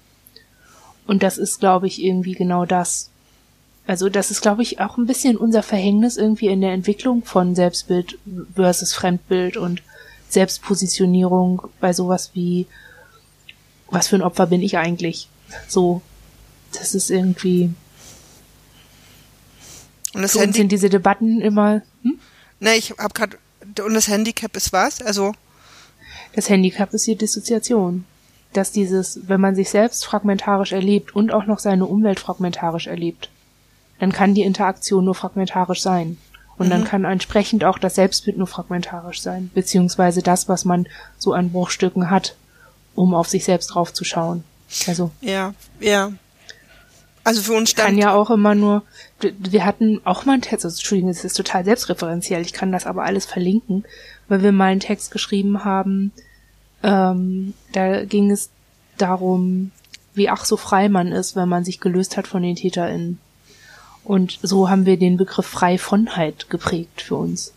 S1: Und das ist, glaube ich, irgendwie genau das. Also das ist, glaube ich, auch ein bisschen unser Verhängnis irgendwie in der Entwicklung von Selbstbild versus Fremdbild und Selbstpositionierung bei sowas wie, was für ein Opfer bin ich eigentlich? So, das ist irgendwie. Und das Handy sind diese Debatten immer. Hm?
S2: Ne, ich hab grad. Und das Handicap ist was? Also.
S1: Das Handicap ist die Dissoziation. Dass dieses, wenn man sich selbst fragmentarisch erlebt und auch noch seine Umwelt fragmentarisch erlebt, dann kann die Interaktion nur fragmentarisch sein. Und mhm. dann kann entsprechend auch das Selbstbild nur fragmentarisch sein, beziehungsweise das, was man so an Bruchstücken hat, um auf sich selbst draufzuschauen. Also.
S2: Ja, ja. Also für uns
S1: stand. Kann ja auch immer nur, wir hatten auch mal einen Text, also Entschuldigung, es ist total selbstreferenziell, ich kann das aber alles verlinken, weil wir mal einen Text geschrieben haben, ähm, da ging es darum, wie ach so frei man ist, wenn man sich gelöst hat von den TäterInnen. Und so haben wir den Begriff Freivonheit geprägt für uns.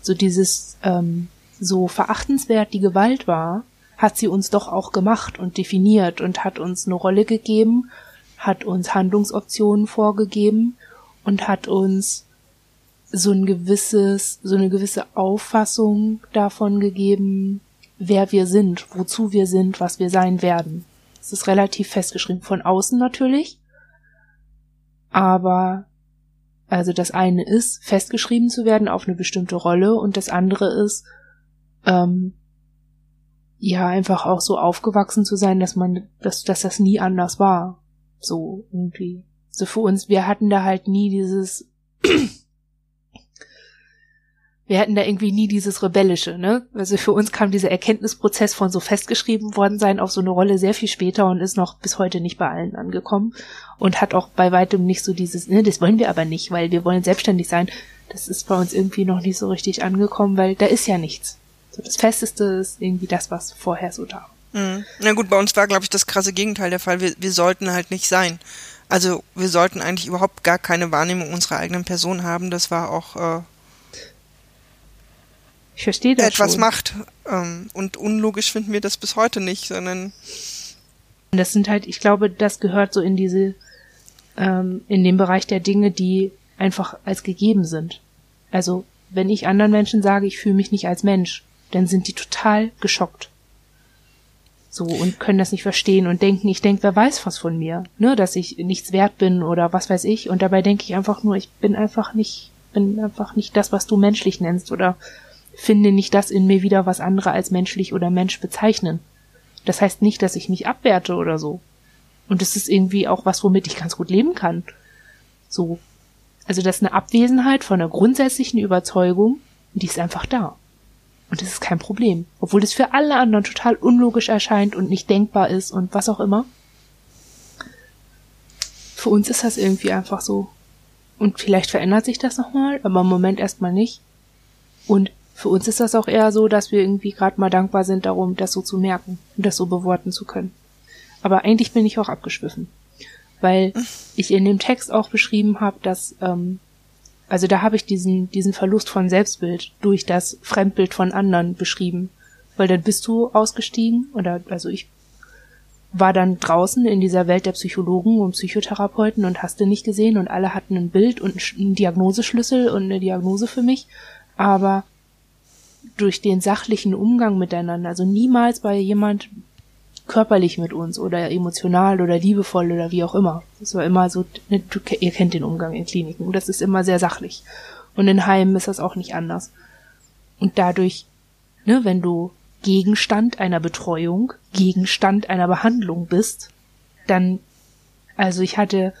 S1: So dieses, ähm, so verachtenswert die Gewalt war, hat sie uns doch auch gemacht und definiert und hat uns eine Rolle gegeben, hat uns Handlungsoptionen vorgegeben und hat uns so ein gewisses, so eine gewisse Auffassung davon gegeben, wer wir sind, wozu wir sind, was wir sein werden. Es ist relativ festgeschrieben von außen natürlich, aber also das eine ist, festgeschrieben zu werden auf eine bestimmte Rolle und das andere ist, ähm, ja, einfach auch so aufgewachsen zu sein, dass man, dass, dass das nie anders war. So irgendwie. So für uns, wir hatten da halt nie dieses, wir hatten da irgendwie nie dieses Rebellische, ne? Also für uns kam dieser Erkenntnisprozess von so festgeschrieben worden sein auf so eine Rolle sehr viel später und ist noch bis heute nicht bei allen angekommen und hat auch bei weitem nicht so dieses, ne, das wollen wir aber nicht, weil wir wollen selbstständig sein. Das ist bei uns irgendwie noch nicht so richtig angekommen, weil da ist ja nichts. So das Festeste ist irgendwie das, was vorher so da
S2: war. Mhm. Na gut, bei uns war, glaube ich, das krasse Gegenteil der Fall. Wir, wir sollten halt nicht sein. Also wir sollten eigentlich überhaupt gar keine Wahrnehmung unserer eigenen Person haben. Das war auch äh,
S1: ich verstehe das
S2: etwas
S1: schon.
S2: macht. Ähm, und unlogisch finden wir das bis heute nicht, sondern.
S1: Das sind halt, ich glaube, das gehört so in diese, ähm, in den Bereich der Dinge, die einfach als gegeben sind. Also, wenn ich anderen Menschen sage, ich fühle mich nicht als Mensch, dann sind die total geschockt. So, und können das nicht verstehen und denken, ich denke, wer weiß was von mir, ne, dass ich nichts wert bin oder was weiß ich. Und dabei denke ich einfach nur, ich bin einfach nicht, bin einfach nicht das, was du menschlich nennst oder finde nicht das in mir wieder, was andere als menschlich oder Mensch bezeichnen. Das heißt nicht, dass ich mich abwerte oder so. Und es ist irgendwie auch was, womit ich ganz gut leben kann. So. Also das ist eine Abwesenheit von einer grundsätzlichen Überzeugung, die ist einfach da. Und das ist kein Problem. Obwohl es für alle anderen total unlogisch erscheint und nicht denkbar ist und was auch immer. Für uns ist das irgendwie einfach so. Und vielleicht verändert sich das nochmal, aber im Moment erstmal nicht. Und für uns ist das auch eher so, dass wir irgendwie gerade mal dankbar sind darum, das so zu merken und das so beworten zu können. Aber eigentlich bin ich auch abgeschwiffen, weil ich in dem Text auch beschrieben habe, dass ähm, also da habe ich diesen diesen Verlust von Selbstbild durch das Fremdbild von anderen beschrieben, weil dann bist du ausgestiegen oder also ich war dann draußen in dieser Welt der Psychologen und Psychotherapeuten und hast du nicht gesehen und alle hatten ein Bild und einen Diagnoseschlüssel und eine Diagnose für mich, aber durch den sachlichen Umgang miteinander, also niemals bei jemand körperlich mit uns oder emotional oder liebevoll oder wie auch immer. Das war immer so, ne, ihr kennt den Umgang in Kliniken, das ist immer sehr sachlich. Und in Heimen ist das auch nicht anders. Und dadurch, ne, wenn du Gegenstand einer Betreuung, Gegenstand einer Behandlung bist, dann, also ich hatte,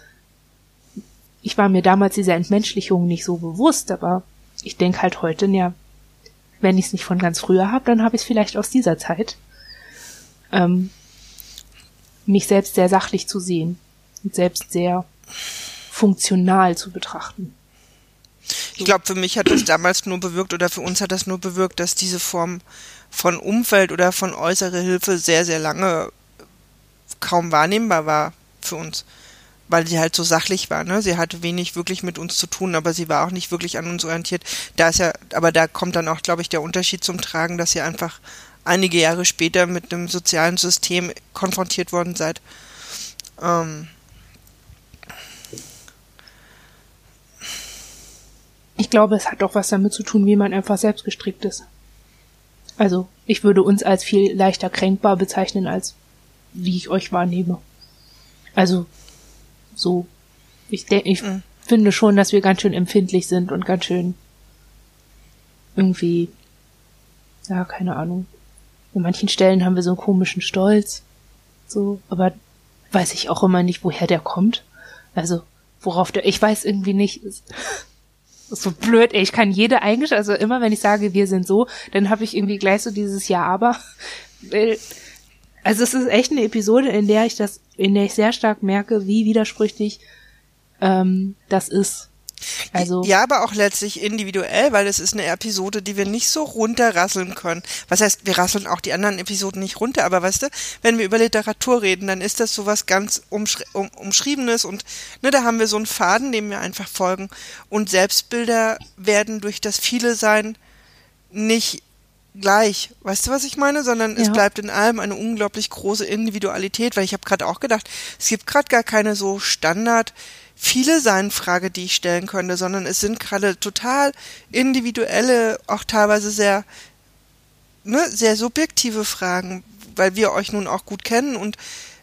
S1: ich war mir damals dieser Entmenschlichung nicht so bewusst, aber ich denke halt heute, ja, wenn ich es nicht von ganz früher habe, dann habe ich es vielleicht aus dieser Zeit. Ähm, mich selbst sehr sachlich zu sehen und selbst sehr funktional zu betrachten.
S2: Ich glaube, für mich hat das damals nur bewirkt oder für uns hat das nur bewirkt, dass diese Form von Umfeld oder von äußere Hilfe sehr, sehr lange kaum wahrnehmbar war für uns weil sie halt so sachlich war. Ne? Sie hatte wenig wirklich mit uns zu tun, aber sie war auch nicht wirklich an uns orientiert. Da ist ja, aber da kommt dann auch, glaube ich, der Unterschied zum Tragen, dass ihr einfach einige Jahre später mit einem sozialen System konfrontiert worden seid. Ähm
S1: ich glaube, es hat auch was damit zu tun, wie man einfach selbst gestrickt ist. Also, ich würde uns als viel leichter kränkbar bezeichnen, als wie ich euch wahrnehme. Also, so. Ich denke, ich mhm. finde schon, dass wir ganz schön empfindlich sind und ganz schön irgendwie, ja, keine Ahnung. In manchen Stellen haben wir so einen komischen Stolz. So, aber weiß ich auch immer nicht, woher der kommt. Also, worauf der, ich weiß irgendwie nicht, ist, ist so blöd, ey, ich kann jede Eigenschaft, also immer wenn ich sage, wir sind so, dann habe ich irgendwie gleich so dieses Ja, aber, also es ist echt eine Episode, in der ich das in der ich sehr stark merke, wie widersprüchlich ähm, das ist. Also
S2: ja, aber auch letztlich individuell, weil es ist eine Episode, die wir nicht so runterrasseln können. Was heißt, wir rasseln auch die anderen Episoden nicht runter, aber weißt du, wenn wir über Literatur reden, dann ist das sowas ganz umschri um, umschriebenes und ne, da haben wir so einen Faden, dem wir einfach folgen. Und Selbstbilder werden durch das viele sein nicht gleich. Weißt du, was ich meine? Sondern es
S1: Ja.
S2: bleibt in allem eine unglaublich große Individualität, weil ich habe gerade auch gedacht, es gibt gerade gar keine so Standard viele sein Frage, die ich stellen könnte, sondern es sind gerade total individuelle, auch teilweise sehr ne, sehr subjektive Fragen, weil wir euch nun auch gut kennen und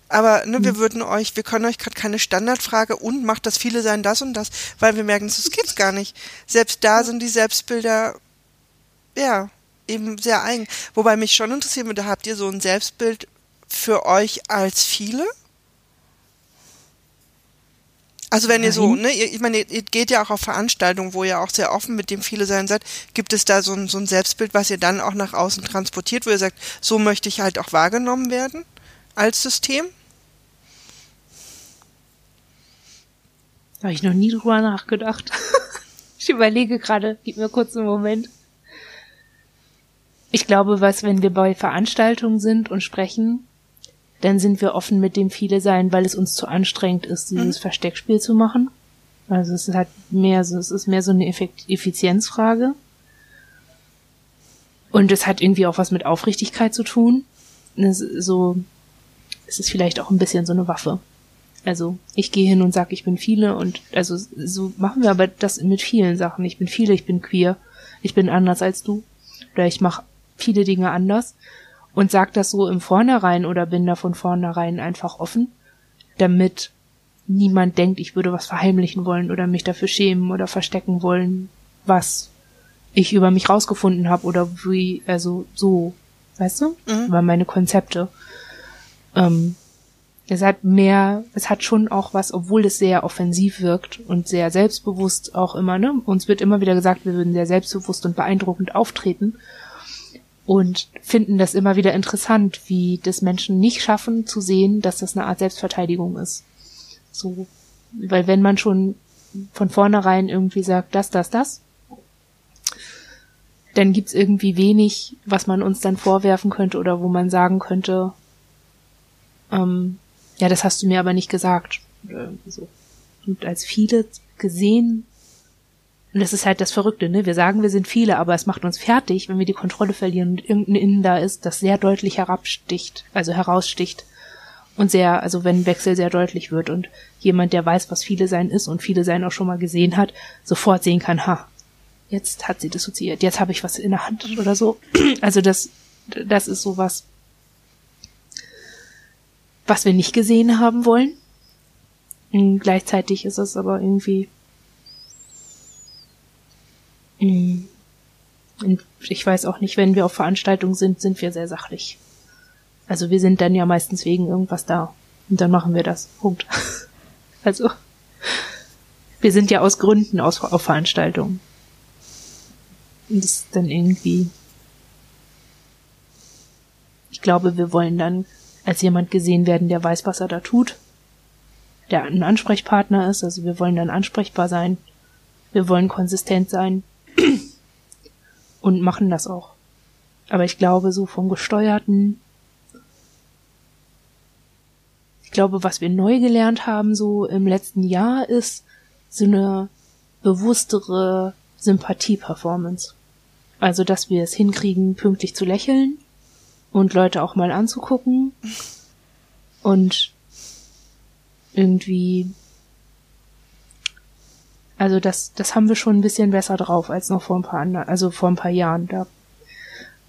S2: aber ne, wir würden euch, wir können euch gerade keine Standardfrage und macht das viele sein das und das, weil wir merken, das geht's gar nicht. Selbst da sind die Selbstbilder ja eben sehr eigen. Wobei mich schon interessieren würde, habt ihr so ein Selbstbild für euch als viele? Also wenn ihr so,
S1: Nein.
S2: ne, ich meine, ihr, ihr geht ja auch auf Veranstaltungen, wo ihr auch sehr offen mit dem viele sein seid. Gibt es da so ein, so ein Selbstbild, was ihr dann auch nach außen transportiert, wo ihr sagt, so möchte ich halt auch wahrgenommen werden als System?
S1: Da habe ich noch nie drüber nachgedacht. ich überlege gerade, gib mir kurz einen Moment. Ich glaube, was, wenn wir bei Veranstaltungen sind und sprechen, dann sind wir offen mit dem viele sein, weil es uns zu anstrengend ist, dieses Versteckspiel zu machen. Also es ist halt mehr so, es ist mehr so eine Effekt Effizienzfrage. Und es hat irgendwie auch was mit Aufrichtigkeit zu tun. Es ist so, es ist vielleicht auch ein bisschen so eine Waffe. Also ich gehe hin und sage, ich bin viele und also so machen wir aber das mit vielen Sachen. Ich bin viele, ich bin queer, ich bin anders als du oder ich mache viele Dinge anders und sag das so im Vornherein oder bin da von vornherein einfach offen, damit niemand denkt, ich würde was verheimlichen wollen oder mich dafür schämen oder verstecken wollen, was ich über mich rausgefunden habe oder wie, also so, weißt du,
S2: Mhm.
S1: über meine Konzepte. Ähm, es hat mehr, es hat schon auch was, obwohl es sehr offensiv wirkt und sehr selbstbewusst auch immer, ne? Uns wird immer wieder gesagt, wir würden sehr selbstbewusst und beeindruckend auftreten und finden das immer wieder interessant, wie das Menschen nicht schaffen zu sehen, dass das eine Art Selbstverteidigung ist. So, weil wenn man schon von vornherein irgendwie sagt, das, das, das, dann gibt's irgendwie wenig, was man uns dann vorwerfen könnte oder wo man sagen könnte, ähm, ja, das hast du mir aber nicht gesagt. Oder irgendwie so. Und als viele gesehen, und das ist halt das Verrückte, ne? Wir sagen, wir sind viele, aber es macht uns fertig, wenn wir die Kontrolle verlieren und irgendein Innen da ist, das sehr deutlich herabsticht, also heraussticht. Und sehr, also wenn Wechsel sehr deutlich wird und jemand, der weiß, was viele sein ist und viele sein auch schon mal gesehen hat, sofort sehen kann, ha, jetzt hat sie dissoziiert, jetzt habe ich was in der Hand oder so. Also das, das ist sowas, was wir nicht gesehen haben wollen. Und gleichzeitig ist es aber irgendwie. Und ich weiß auch nicht, wenn wir auf Veranstaltungen sind, sind wir sehr sachlich. Also wir sind dann ja meistens wegen irgendwas da. Und dann machen wir das. Punkt. Also, wir sind ja aus Gründen aus, auf Veranstaltungen. Und das ist dann irgendwie, ich glaube, wir wollen dann als jemand gesehen werden, der weiß, was er da tut, der ein Ansprechpartner ist, also wir wollen dann ansprechbar sein, wir wollen konsistent sein und machen das auch. Aber ich glaube, so vom gesteuerten, ich glaube, was wir neu gelernt haben, so im letzten Jahr, ist so eine bewusstere Sympathie-Performance. Also, dass wir es hinkriegen, pünktlich zu lächeln und Leute auch mal anzugucken und irgendwie also das das haben wir schon ein bisschen besser drauf als noch vor ein paar anderen, also vor ein paar Jahren da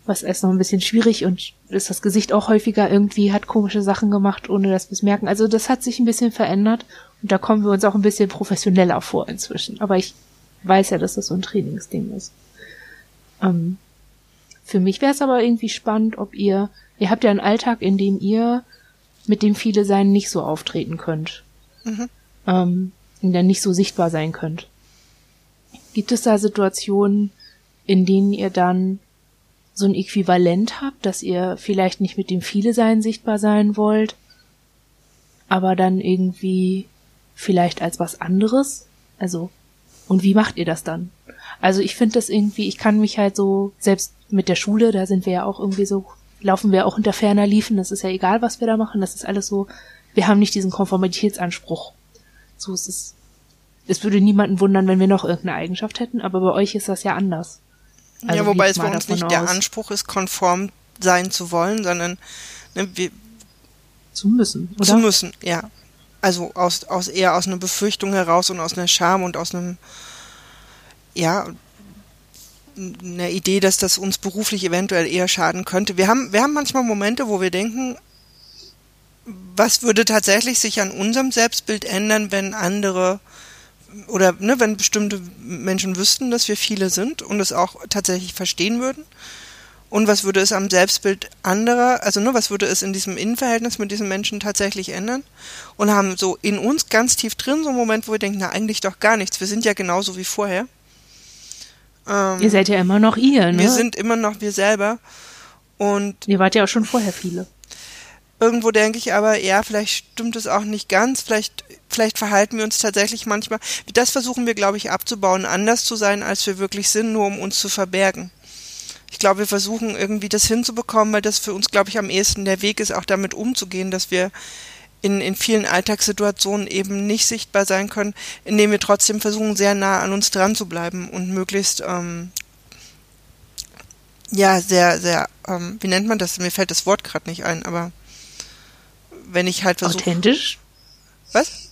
S1: was ist noch ein bisschen schwierig und ist das Gesicht auch häufiger irgendwie hat komische Sachen gemacht, ohne dass wir es merken. Also das hat sich ein bisschen verändert und da kommen wir uns auch ein bisschen professioneller vor inzwischen. Aber ich weiß ja, dass das so ein Trainingsding ist. Ähm, für mich wäre es aber irgendwie spannend, ob ihr, ihr habt ja einen Alltag, in dem ihr mit dem viele sein nicht so auftreten könnt.
S2: Mhm.
S1: Ähm, und dann nicht so sichtbar sein könnt. Gibt es da Situationen, in denen ihr dann so ein Äquivalent habt, dass ihr vielleicht nicht mit dem viele sein sichtbar sein wollt, aber dann irgendwie vielleicht als was anderes? Also, und wie macht ihr das dann? Also ich finde das irgendwie, ich kann mich halt so, selbst mit der Schule, da sind wir ja auch irgendwie so, laufen wir auch unter ferner Liefen, das ist ja egal, was wir da machen, das ist alles so, wir haben nicht diesen Konformitätsanspruch. So ist es. Es würde niemanden wundern, wenn wir noch irgendeine Eigenschaft hätten, aber bei euch ist das ja anders.
S2: Also ja, wobei es für uns nicht aus. der Anspruch ist, konform sein zu wollen, sondern ne, wir
S1: zu müssen,
S2: oder? Zu müssen, ja. Also aus, aus eher aus einer Befürchtung heraus und aus einer Scham und aus einem ja einer Idee, dass das uns beruflich eventuell eher schaden könnte. Wir haben wir haben manchmal Momente, wo wir denken, was würde tatsächlich sich an unserem Selbstbild ändern, wenn andere oder ne, wenn bestimmte Menschen wüssten, dass wir viele sind und es auch tatsächlich verstehen würden? Und was würde es am Selbstbild anderer, also ne, was würde es in diesem Innenverhältnis mit diesen Menschen tatsächlich ändern? Und haben so in uns ganz tief drin so einen Moment, wo wir denken, na eigentlich doch gar nichts. Wir sind ja genauso wie vorher.
S1: Ähm, ihr seid ja immer noch ihr, ne?
S2: Wir sind immer noch wir selber. Und
S1: ihr wart ja auch schon vorher viele.
S2: Irgendwo denke ich aber, ja, vielleicht stimmt es auch nicht ganz. Vielleicht, vielleicht verhalten wir uns tatsächlich manchmal. Das versuchen wir, glaube ich, abzubauen, anders zu sein, als wir wirklich sind, nur um uns zu verbergen. Ich glaube, wir versuchen irgendwie das hinzubekommen, weil das für uns, glaube ich, am ehesten der Weg ist, auch damit umzugehen, dass wir in, in vielen Alltagssituationen eben nicht sichtbar sein können, indem wir trotzdem versuchen, sehr nah an uns dran zu bleiben und möglichst ähm, ja, sehr, sehr, ähm, wie nennt man das? Mir fällt das Wort gerade nicht ein, aber wenn ich halt versuche.
S1: Authentisch?
S2: Was?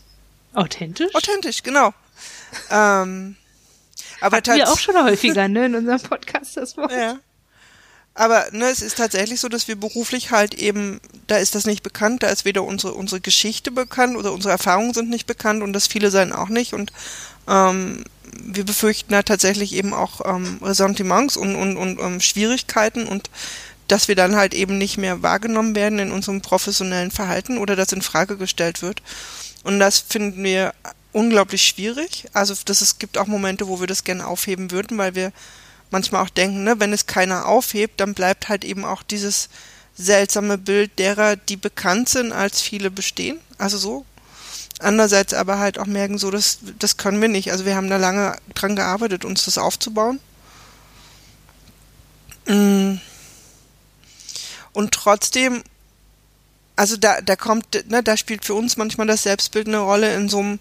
S1: Authentisch?
S2: Authentisch, genau. ähm, aber
S1: Hatten wir auch schon häufiger, ne, in unserem Podcast das Wort.
S2: Ja. Aber ne, es ist tatsächlich so, dass wir beruflich halt eben, da ist das nicht bekannt, da ist weder unsere, unsere Geschichte bekannt oder unsere Erfahrungen sind nicht bekannt und das viele sein auch nicht. Und ähm, wir befürchten da tatsächlich eben auch ähm, Ressentiments und, und, und ähm, Schwierigkeiten und dass wir dann halt eben nicht mehr wahrgenommen werden in unserem professionellen Verhalten oder das in Frage gestellt wird. Und das finden wir unglaublich schwierig. Also das, es gibt auch Momente, wo wir das gerne aufheben würden, weil wir manchmal auch denken, ne, wenn es keiner aufhebt, dann bleibt halt eben auch dieses seltsame Bild derer, die bekannt sind, als viele bestehen. Also so. Andererseits aber halt auch merken, so, das, das können wir nicht. Also wir haben da lange dran gearbeitet, uns das aufzubauen. Mm. Und trotzdem, also da, da kommt, ne, da spielt für uns manchmal das Selbstbild eine Rolle in so einem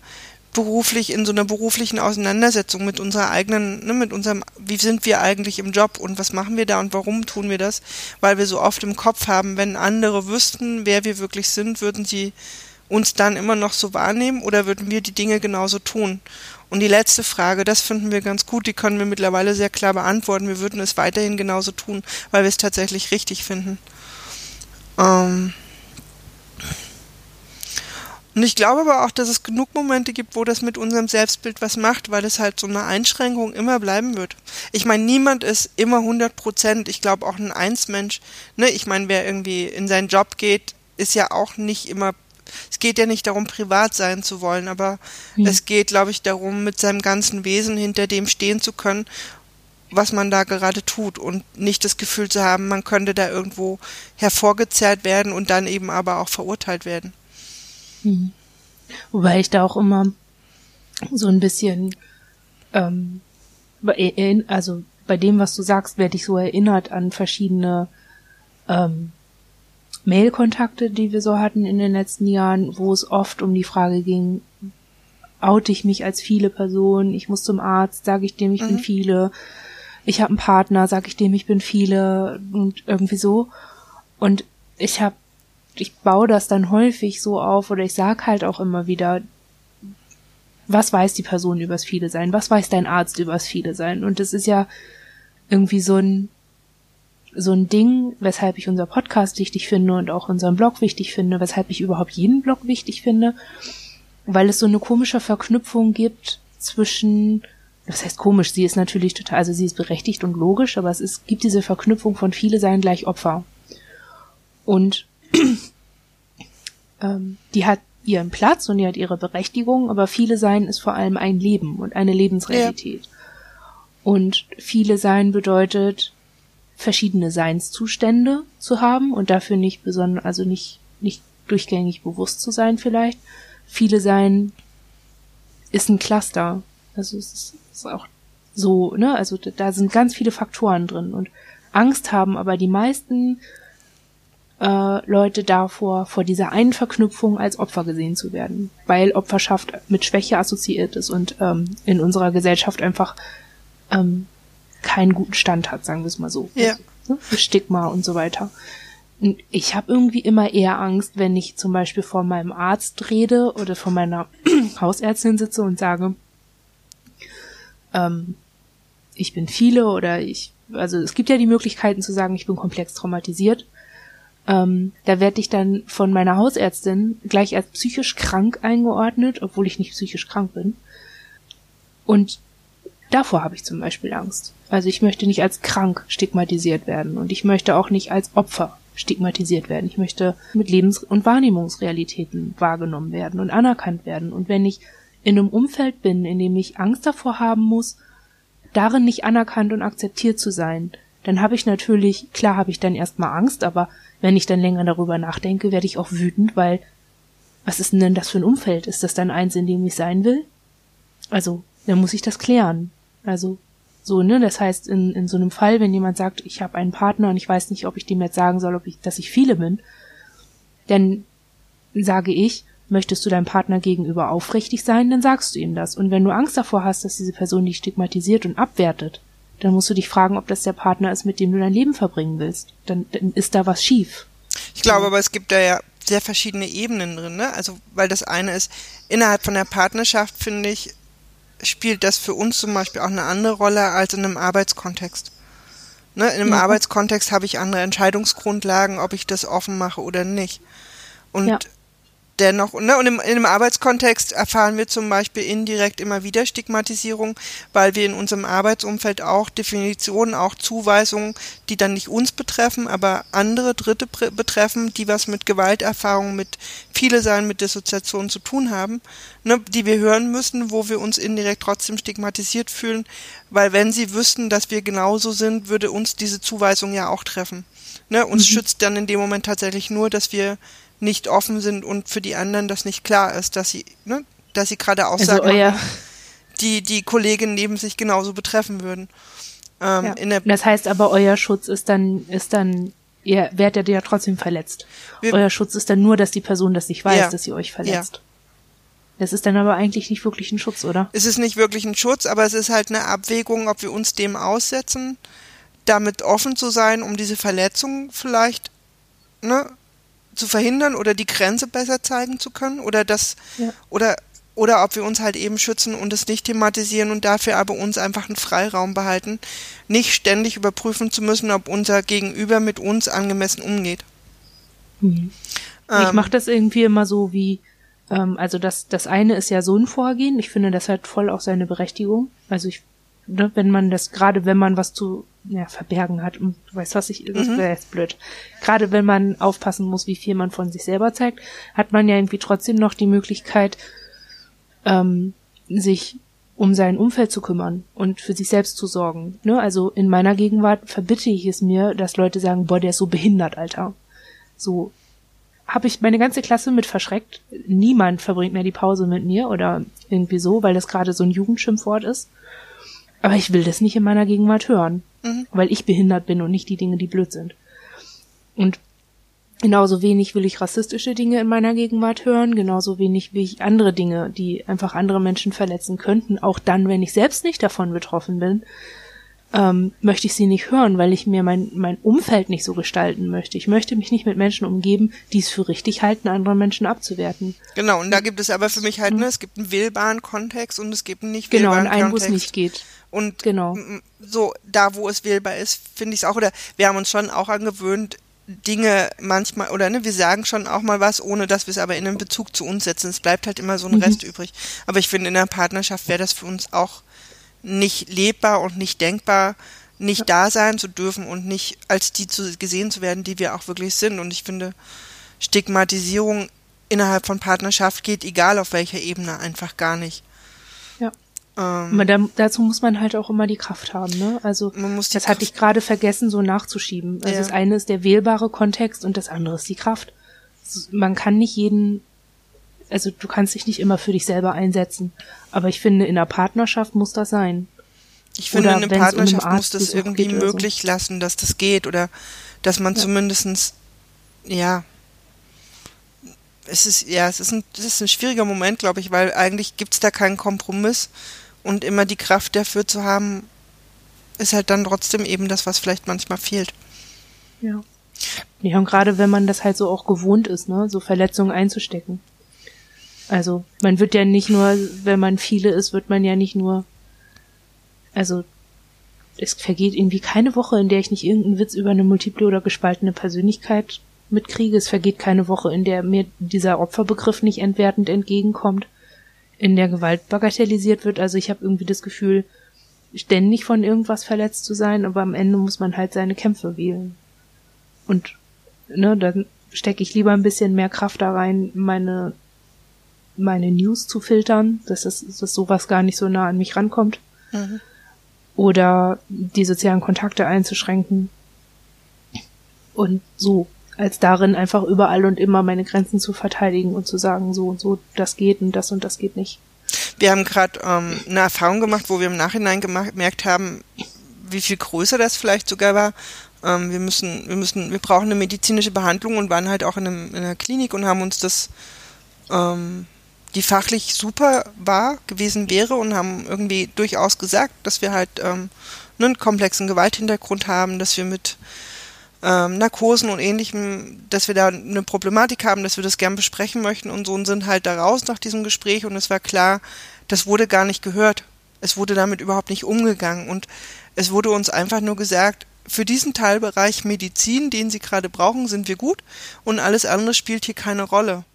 S2: beruflich, in so einer beruflichen Auseinandersetzung mit unserer eigenen, ne, mit unserem, wie sind wir eigentlich im Job und was machen wir da und warum tun wir das? Weil wir so oft im Kopf haben, wenn andere wüssten, wer wir wirklich sind, würden sie uns dann immer noch so wahrnehmen oder würden wir die Dinge genauso tun? Und die letzte Frage, das finden wir ganz gut, die können wir mittlerweile sehr klar beantworten. Wir würden es weiterhin genauso tun, weil wir es tatsächlich richtig finden. Ähm und ich glaube aber auch, dass es genug Momente gibt, wo das mit unserem Selbstbild was macht, weil es halt so eine Einschränkung immer bleiben wird. Ich meine, niemand ist immer 100 Prozent. Ich glaube auch ein Einsmensch, ne, ich meine, wer irgendwie in seinen Job geht, ist ja auch nicht immer es geht ja nicht darum, privat sein zu wollen, aber mhm. es geht, glaube ich, darum, mit seinem ganzen Wesen hinter dem stehen zu können was man da gerade tut und nicht das Gefühl zu haben, man könnte da irgendwo hervorgezerrt werden und dann eben aber auch verurteilt werden.
S1: Hm. Wobei ich da auch immer so ein bisschen, ähm, also bei dem, was du sagst, werde ich so erinnert an verschiedene ähm, Mail-Kontakte, die wir so hatten in den letzten Jahren, wo es oft um die Frage ging, oute ich mich als viele Personen, ich muss zum Arzt, sage ich dem, ich mhm. bin viele, ich habe einen Partner, sag ich dem, ich bin viele und irgendwie so. Und ich habe, ich baue das dann häufig so auf oder ich sag halt auch immer wieder, was weiß die Person übers viele sein? Was weiß dein Arzt übers viele sein? Und es ist ja irgendwie so ein so ein Ding, weshalb ich unser Podcast wichtig finde und auch unseren Blog wichtig finde, weshalb ich überhaupt jeden Blog wichtig finde, weil es so eine komische Verknüpfung gibt zwischen das heißt komisch, sie ist natürlich total, also sie ist berechtigt und logisch, aber es ist, gibt diese Verknüpfung von viele seien gleich Opfer. Und ähm, die hat ihren Platz und die hat ihre Berechtigung, aber viele sein ist vor allem ein Leben und eine Lebensrealität. Ja. Und viele sein bedeutet, verschiedene Seinszustände zu haben und dafür nicht besonders, also nicht, nicht durchgängig bewusst zu sein vielleicht. Viele sein ist ein Cluster. Also es ist ist auch so, ne? Also da sind ganz viele Faktoren drin und Angst haben aber die meisten äh, Leute davor, vor dieser einen Verknüpfung als Opfer gesehen zu werden, weil Opferschaft mit Schwäche assoziiert ist und ähm, in unserer Gesellschaft einfach ähm, keinen guten Stand hat, sagen wir es mal so.
S2: Ja.
S1: Also, ne, für Stigma und so weiter. Und ich habe irgendwie immer eher Angst, wenn ich zum Beispiel vor meinem Arzt rede oder vor meiner Hausärztin sitze und sage, ähm, ich bin viele oder ich, also es gibt ja die Möglichkeiten zu sagen, ich bin komplex traumatisiert. Ähm, da werde ich dann von meiner Hausärztin gleich als psychisch krank eingeordnet, obwohl ich nicht psychisch krank bin. Und davor habe ich zum Beispiel Angst. Also ich möchte nicht als krank stigmatisiert werden und ich möchte auch nicht als Opfer stigmatisiert werden. Ich möchte mit Lebens- und Wahrnehmungsrealitäten wahrgenommen werden und anerkannt werden. Und wenn ich in einem Umfeld bin, in dem ich Angst davor haben muss, darin nicht anerkannt und akzeptiert zu sein, dann habe ich natürlich, klar habe ich dann erstmal Angst, aber wenn ich dann länger darüber nachdenke, werde ich auch wütend, weil was ist denn das für ein Umfeld? Ist das dann eins, in dem ich sein will? Also, dann muss ich das klären. Also, so, ne? Das heißt, in, in so einem Fall, wenn jemand sagt, ich habe einen Partner und ich weiß nicht, ob ich dem jetzt sagen soll, ob ich, dass ich viele bin, dann sage ich, möchtest du deinem Partner gegenüber aufrichtig sein, dann sagst du ihm das. Und wenn du Angst davor hast, dass diese Person dich stigmatisiert und abwertet, dann musst du dich fragen, ob das der Partner ist, mit dem du dein Leben verbringen willst. Dann, dann ist da was schief.
S2: Ich glaube aber, es gibt da ja sehr verschiedene Ebenen drin, ne? Also, weil das eine ist, innerhalb von der Partnerschaft, finde ich, spielt das für uns zum Beispiel auch eine andere Rolle als in einem Arbeitskontext. Ne, in einem ja. Arbeitskontext habe ich andere Entscheidungsgrundlagen, ob ich das offen mache oder nicht. Und ja dennoch, ne, und im, in einem Arbeitskontext erfahren wir zum Beispiel indirekt immer wieder Stigmatisierung, weil wir in unserem Arbeitsumfeld auch Definitionen, auch Zuweisungen, die dann nicht uns betreffen, aber andere Dritte betreffen, die was mit Gewalterfahrung, mit viele sein, mit Dissoziation zu tun haben, ne, die wir hören müssen, wo wir uns indirekt trotzdem stigmatisiert fühlen, weil wenn sie wüssten, dass wir genauso sind, würde uns diese Zuweisung ja auch treffen. Ne, uns mhm. schützt dann in dem Moment tatsächlich nur, dass wir nicht offen sind und für die anderen das nicht klar ist, dass sie, ne, dass sie gerade Aussagen also machen, die die Kolleginnen neben sich genauso betreffen würden.
S1: Ähm, ja. das heißt aber, euer Schutz ist dann, ist dann, ihr werdet ja trotzdem verletzt. Wir, euer Schutz ist dann nur, dass die Person das nicht weiß, ja, dass sie euch verletzt. Ja. Das ist dann aber eigentlich nicht wirklich ein Schutz, oder?
S2: Es ist nicht wirklich ein Schutz, aber es ist halt eine Abwägung, ob wir uns dem aussetzen, damit offen zu sein, um diese Verletzung vielleicht ne, zu verhindern oder die Grenze besser zeigen zu können oder das ja. oder oder ob wir uns halt eben schützen und es nicht thematisieren und dafür aber uns einfach einen Freiraum behalten, nicht ständig überprüfen zu müssen, ob unser Gegenüber mit uns angemessen umgeht.
S1: Mhm. Ähm, ich mache das irgendwie immer so wie, ähm, also das, das eine ist ja so ein Vorgehen, ich finde, das hat voll auch seine Berechtigung. Also ich ne, wenn man das, gerade wenn man was zu ja, verbergen hat, und du weißt, was ich, das mhm. wäre jetzt blöd. Gerade wenn man aufpassen muss, wie viel man von sich selber zeigt, hat man ja irgendwie trotzdem noch die Möglichkeit, ähm, sich um sein Umfeld zu kümmern und für sich selbst zu sorgen. Ne? Also in meiner Gegenwart verbitte ich es mir, dass Leute sagen, boah, der ist so behindert, Alter. So habe ich meine ganze Klasse mit verschreckt. Niemand verbringt mehr die Pause mit mir oder irgendwie so, weil das gerade so ein Jugendschimpfwort ist. Aber ich will das nicht in meiner Gegenwart hören, mhm. weil ich behindert bin und nicht die Dinge, die blöd sind. Und genauso wenig will ich rassistische Dinge in meiner Gegenwart hören, genauso wenig will ich andere Dinge, die einfach andere Menschen verletzen könnten, auch dann, wenn ich selbst nicht davon betroffen bin, ähm, möchte ich sie nicht hören, weil ich mir mein, mein Umfeld nicht so gestalten möchte. Ich möchte mich nicht mit Menschen umgeben, die es für richtig halten, andere Menschen abzuwerten.
S2: Genau, und da gibt es aber für mich halt, ne, es gibt einen wählbaren Kontext und es gibt einen nicht
S1: wählbaren
S2: Kontext.
S1: Genau, und einen, wo es nicht geht.
S2: Und genau. so, da wo es wählbar ist, finde ich es auch, oder wir haben uns schon auch angewöhnt, Dinge manchmal, oder ne, wir sagen schon auch mal was, ohne dass wir es aber in einen Bezug zu uns setzen. Es bleibt halt immer so ein mhm. Rest übrig. Aber ich finde, in der Partnerschaft wäre das für uns auch nicht lebbar und nicht denkbar, nicht ja. da sein zu dürfen und nicht als die zu, gesehen zu werden, die wir auch wirklich sind. Und ich finde, Stigmatisierung innerhalb von Partnerschaft geht, egal auf welcher Ebene, einfach gar nicht.
S1: Ähm, da, dazu muss man halt auch immer die Kraft haben, ne? Also das Kraft hatte ich gerade vergessen, so nachzuschieben. Also ja. das eine ist der wählbare Kontext und das andere ist die Kraft. Man kann nicht jeden also du kannst dich nicht immer für dich selber einsetzen. Aber ich finde, in der Partnerschaft muss das sein.
S2: Ich finde, oder in einer Partnerschaft um muss das irgendwie möglich so. lassen, dass das geht oder dass man ja. zumindestens, ja, es ist, ja, es ist ein, es ist ein schwieriger Moment, glaube ich, weil eigentlich gibt's da keinen Kompromiss und immer die Kraft dafür zu haben, ist halt dann trotzdem eben das, was vielleicht manchmal fehlt.
S1: Ja. Ja, und gerade wenn man das halt so auch gewohnt ist, ne, so Verletzungen einzustecken. Also, man wird ja nicht nur, wenn man viele ist, wird man ja nicht nur, also, es vergeht irgendwie keine Woche, in der ich nicht irgendeinen Witz über eine multiple oder gespaltene Persönlichkeit mitkriege. Es vergeht keine Woche, in der mir dieser Opferbegriff nicht entwertend entgegenkommt, in der Gewalt bagatellisiert wird. Also ich habe irgendwie das Gefühl, ständig von irgendwas verletzt zu sein, aber am Ende muss man halt seine Kämpfe wählen. Und ne, dann stecke ich lieber ein bisschen mehr Kraft da rein, meine meine News zu filtern, dass das dass sowas gar nicht so nah an mich rankommt. Mhm. Oder die sozialen Kontakte einzuschränken. Und so, als darin einfach überall und immer meine Grenzen zu verteidigen und zu sagen, so und so, das geht und das und das geht nicht.
S2: Wir haben gerade ähm, eine Erfahrung gemacht, wo wir im Nachhinein gemerkt haben, wie viel größer das vielleicht sogar war. Ähm, wir müssen, wir müssen, wir brauchen eine medizinische Behandlung und waren halt auch in, einem, in einer Klinik und haben uns das, ähm, die fachlich super war, gewesen wäre und haben irgendwie durchaus gesagt, dass wir halt ähm, einen komplexen Gewalthintergrund haben, dass wir mit ähm, Narkosen und ähnlichem, dass wir da eine Problematik haben, dass wir das gern besprechen möchten und so und sind halt da raus nach diesem Gespräch und es war klar, das wurde gar nicht gehört. Es wurde damit überhaupt nicht umgegangen und es wurde uns einfach nur gesagt, für diesen Teilbereich Medizin, den Sie gerade brauchen, sind wir gut und alles andere spielt hier keine Rolle.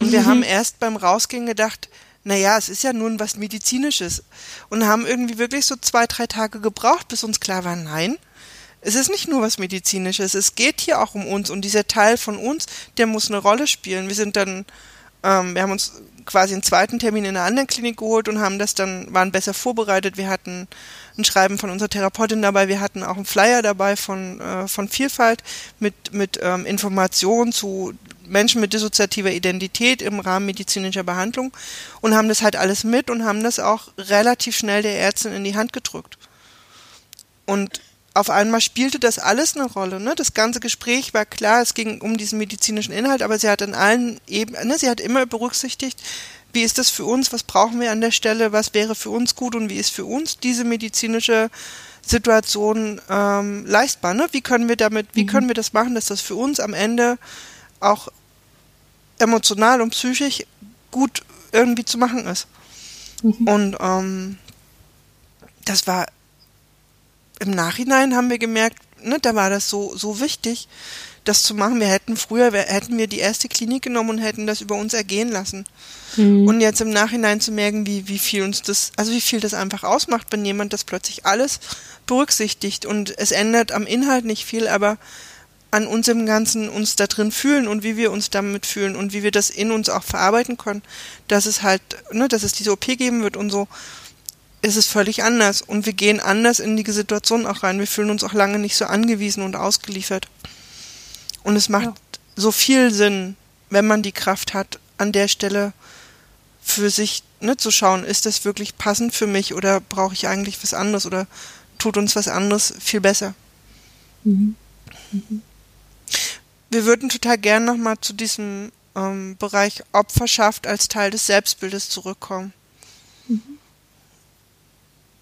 S2: Und wir mhm. haben erst beim Rausgehen gedacht, naja, es ist ja nun was Medizinisches und haben irgendwie wirklich so zwei, drei Tage gebraucht, bis uns klar war, nein, es ist nicht nur was Medizinisches, es geht hier auch um uns und dieser Teil von uns, der muss eine Rolle spielen. Wir sind dann, ähm, wir haben uns quasi einen zweiten Termin in einer anderen Klinik geholt und haben das dann, waren besser vorbereitet. Wir hatten ein Schreiben von unserer Therapeutin dabei, wir hatten auch einen Flyer dabei von, äh, von Vielfalt mit, mit ähm, Informationen zu Menschen mit dissoziativer Identität im Rahmen medizinischer Behandlung und haben das halt alles mit und haben das auch relativ schnell der Ärztin in die Hand gedrückt. Und auf einmal spielte das alles eine Rolle. Ne? Das ganze Gespräch war klar, es ging um diesen medizinischen Inhalt, aber sie hat in allen Ebenen, ne, sie hat immer berücksichtigt, wie ist das für uns, was brauchen wir an der Stelle, was wäre für uns gut und wie ist für uns diese medizinische Situation ähm, leistbar. Ne? Wie können wir damit, wie mhm. können wir das machen, dass das für uns am Ende auch emotional und psychisch gut irgendwie zu machen ist. Mhm. Und ähm, das war im Nachhinein haben wir gemerkt, ne, da war das so, so wichtig, das zu machen. Wir hätten früher, wir, hätten wir die erste Klinik genommen und hätten das über uns ergehen lassen. Mhm. Und jetzt im Nachhinein zu merken, wie, wie viel uns das, also wie viel das einfach ausmacht, wenn jemand das plötzlich alles berücksichtigt und es ändert am Inhalt nicht viel, aber an uns im Ganzen uns da drin fühlen und wie wir uns damit fühlen und wie wir das in uns auch verarbeiten können, dass es halt, ne, dass es diese OP geben wird und so ist es völlig anders und wir gehen anders in die Situation auch rein. Wir fühlen uns auch lange nicht so angewiesen und ausgeliefert. Und es macht ja. so viel Sinn, wenn man die Kraft hat, an der Stelle für sich ne, zu schauen, ist das wirklich passend für mich oder brauche ich eigentlich was anderes oder tut uns was anderes viel besser. Mhm. Mhm. Wir würden total gern nochmal zu diesem ähm, Bereich Opferschaft als Teil des Selbstbildes zurückkommen.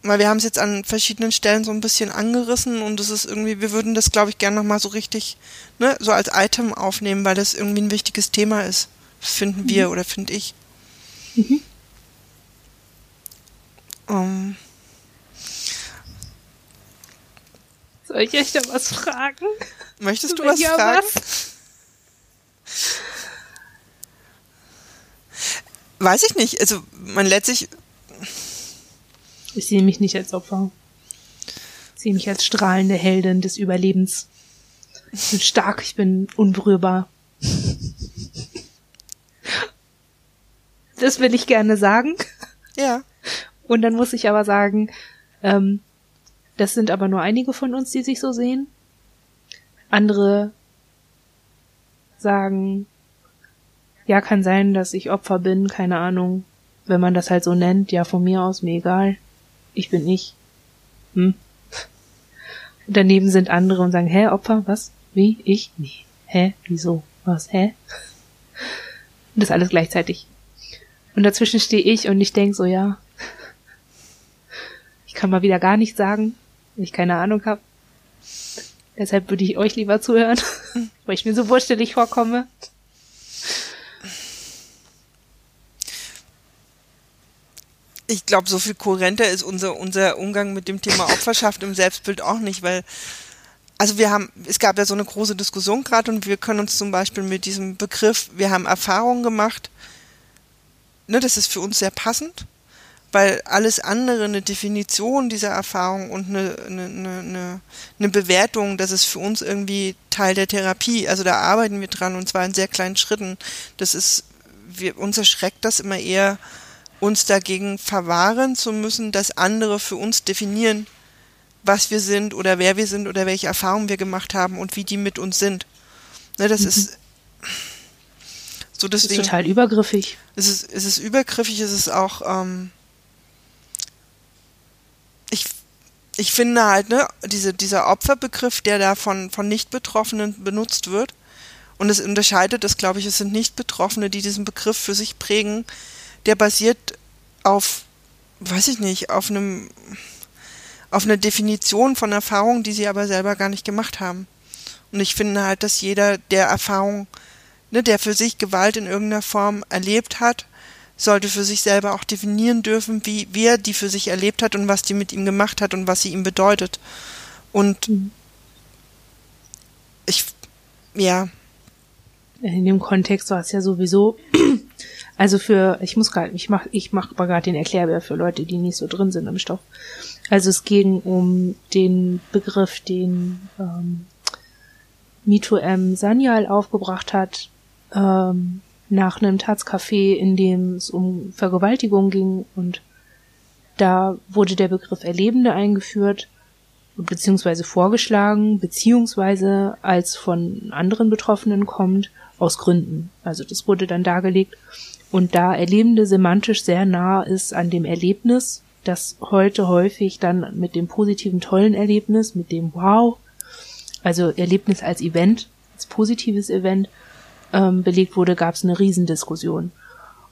S2: Weil wir haben es jetzt an verschiedenen Stellen so ein bisschen angerissen und es ist irgendwie, wir würden das, glaube ich, gerne nochmal so richtig, ne, so als Item aufnehmen, weil das irgendwie ein wichtiges Thema ist. Finden wir mhm. oder finde ich. Mhm. Um. Ähm.
S1: Soll ich euch da was fragen?
S2: Möchtest du was ja fragen? Was? Weiß ich nicht. Also man letztlich
S1: ich sehe mich nicht als Opfer. Ich sehe mich als strahlende Heldin des Überlebens. Ich bin stark, ich bin unberührbar. Das will ich gerne sagen.
S2: Ja.
S1: Und dann muss ich aber sagen, ähm, das sind aber nur einige von uns, die sich so sehen. Andere sagen, ja, kann sein, dass ich Opfer bin, keine Ahnung. Wenn man das halt so nennt, ja, von mir aus, mir egal ich bin ich. Hm? daneben sind andere und sagen, hä, Opfer, was? Wie? Ich? Nee. Hä? Wieso? Was? Hä? Und das alles gleichzeitig. Und dazwischen stehe ich und ich denk so, ja, ich kann mal wieder gar nichts sagen. ich keine Ahnung habe. Deshalb würde ich euch lieber zuhören, weil ich mir so wurstelig vorkomme.
S2: Ich glaube, so viel kohärenter ist unser, unser Umgang mit dem Thema Opferschaft im Selbstbild auch nicht, weil, also wir haben, es gab ja so eine große Diskussion gerade und wir können uns zum Beispiel mit diesem Begriff, wir haben Erfahrungen gemacht, ne, das ist für uns sehr passend weil alles andere, eine Definition dieser Erfahrung und eine, eine, eine, eine Bewertung, das ist für uns irgendwie Teil der Therapie. Also da arbeiten wir dran und zwar in sehr kleinen Schritten. Das ist, wir, uns erschreckt das immer eher, uns dagegen verwahren zu müssen, dass andere für uns definieren, was wir sind oder wer wir sind oder welche Erfahrungen wir gemacht haben und wie die mit uns sind. Ne, das mhm. ist
S1: so deswegen. Das ist total übergriffig.
S2: Es ist, es ist übergriffig, es ist auch ähm, ich, ich finde halt, ne, diese, dieser Opferbegriff, der da von, von Nicht-Betroffenen benutzt wird, und es unterscheidet das, glaube ich, es sind Nicht-Betroffene, die diesen Begriff für sich prägen, der basiert auf, weiß ich nicht, auf einem, auf einer Definition von Erfahrungen, die sie aber selber gar nicht gemacht haben. Und ich finde halt, dass jeder, der Erfahrung, ne, der für sich Gewalt in irgendeiner Form erlebt hat, sollte für sich selber auch definieren dürfen, wie, wie er die für sich erlebt hat und was die mit ihm gemacht hat und was sie ihm bedeutet. Und mhm. ich, ja.
S1: In dem Kontext war es ja sowieso, also für, ich muss gerade, ich mach, ich mach mal gerade den Erklärbär für Leute, die nicht so drin sind im Stoff. Also es ging um den Begriff, den ähm, Mito M. Sanyal aufgebracht hat, ähm, nach einem Taz-Café, in dem es um Vergewaltigung ging und da wurde der Begriff Erlebende eingeführt, beziehungsweise vorgeschlagen, beziehungsweise als von anderen Betroffenen kommt, aus Gründen. Also das wurde dann dargelegt. Und da Erlebende semantisch sehr nah ist an dem Erlebnis, das heute häufig dann mit dem positiven, tollen Erlebnis, mit dem Wow, also Erlebnis als Event, als positives Event, ähm, belegt wurde, gab es eine Riesendiskussion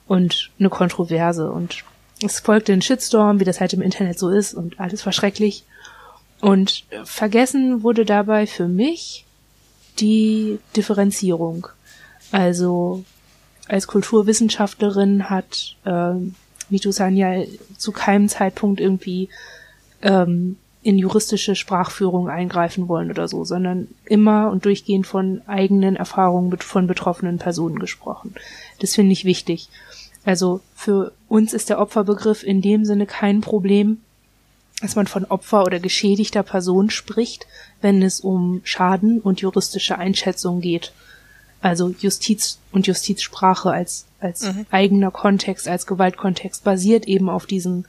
S1: und eine Kontroverse und es folgte ein Shitstorm, wie das halt im Internet so ist und alles war schrecklich. Und vergessen wurde dabei für mich die Differenzierung. Also als Kulturwissenschaftlerin hat äh, Mitu Sanyal zu keinem Zeitpunkt irgendwie ähm, in juristische Sprachführung eingreifen wollen oder so, sondern immer und durchgehend von eigenen Erfahrungen von betroffenen Personen gesprochen. Das finde ich wichtig. Also für uns ist der Opferbegriff in dem Sinne kein Problem, dass man von Opfer oder geschädigter Person spricht, wenn es um Schaden und juristische Einschätzung geht. Also Justiz und Justizsprache als, als mhm. eigener Kontext, als Gewaltkontext basiert eben auf diesen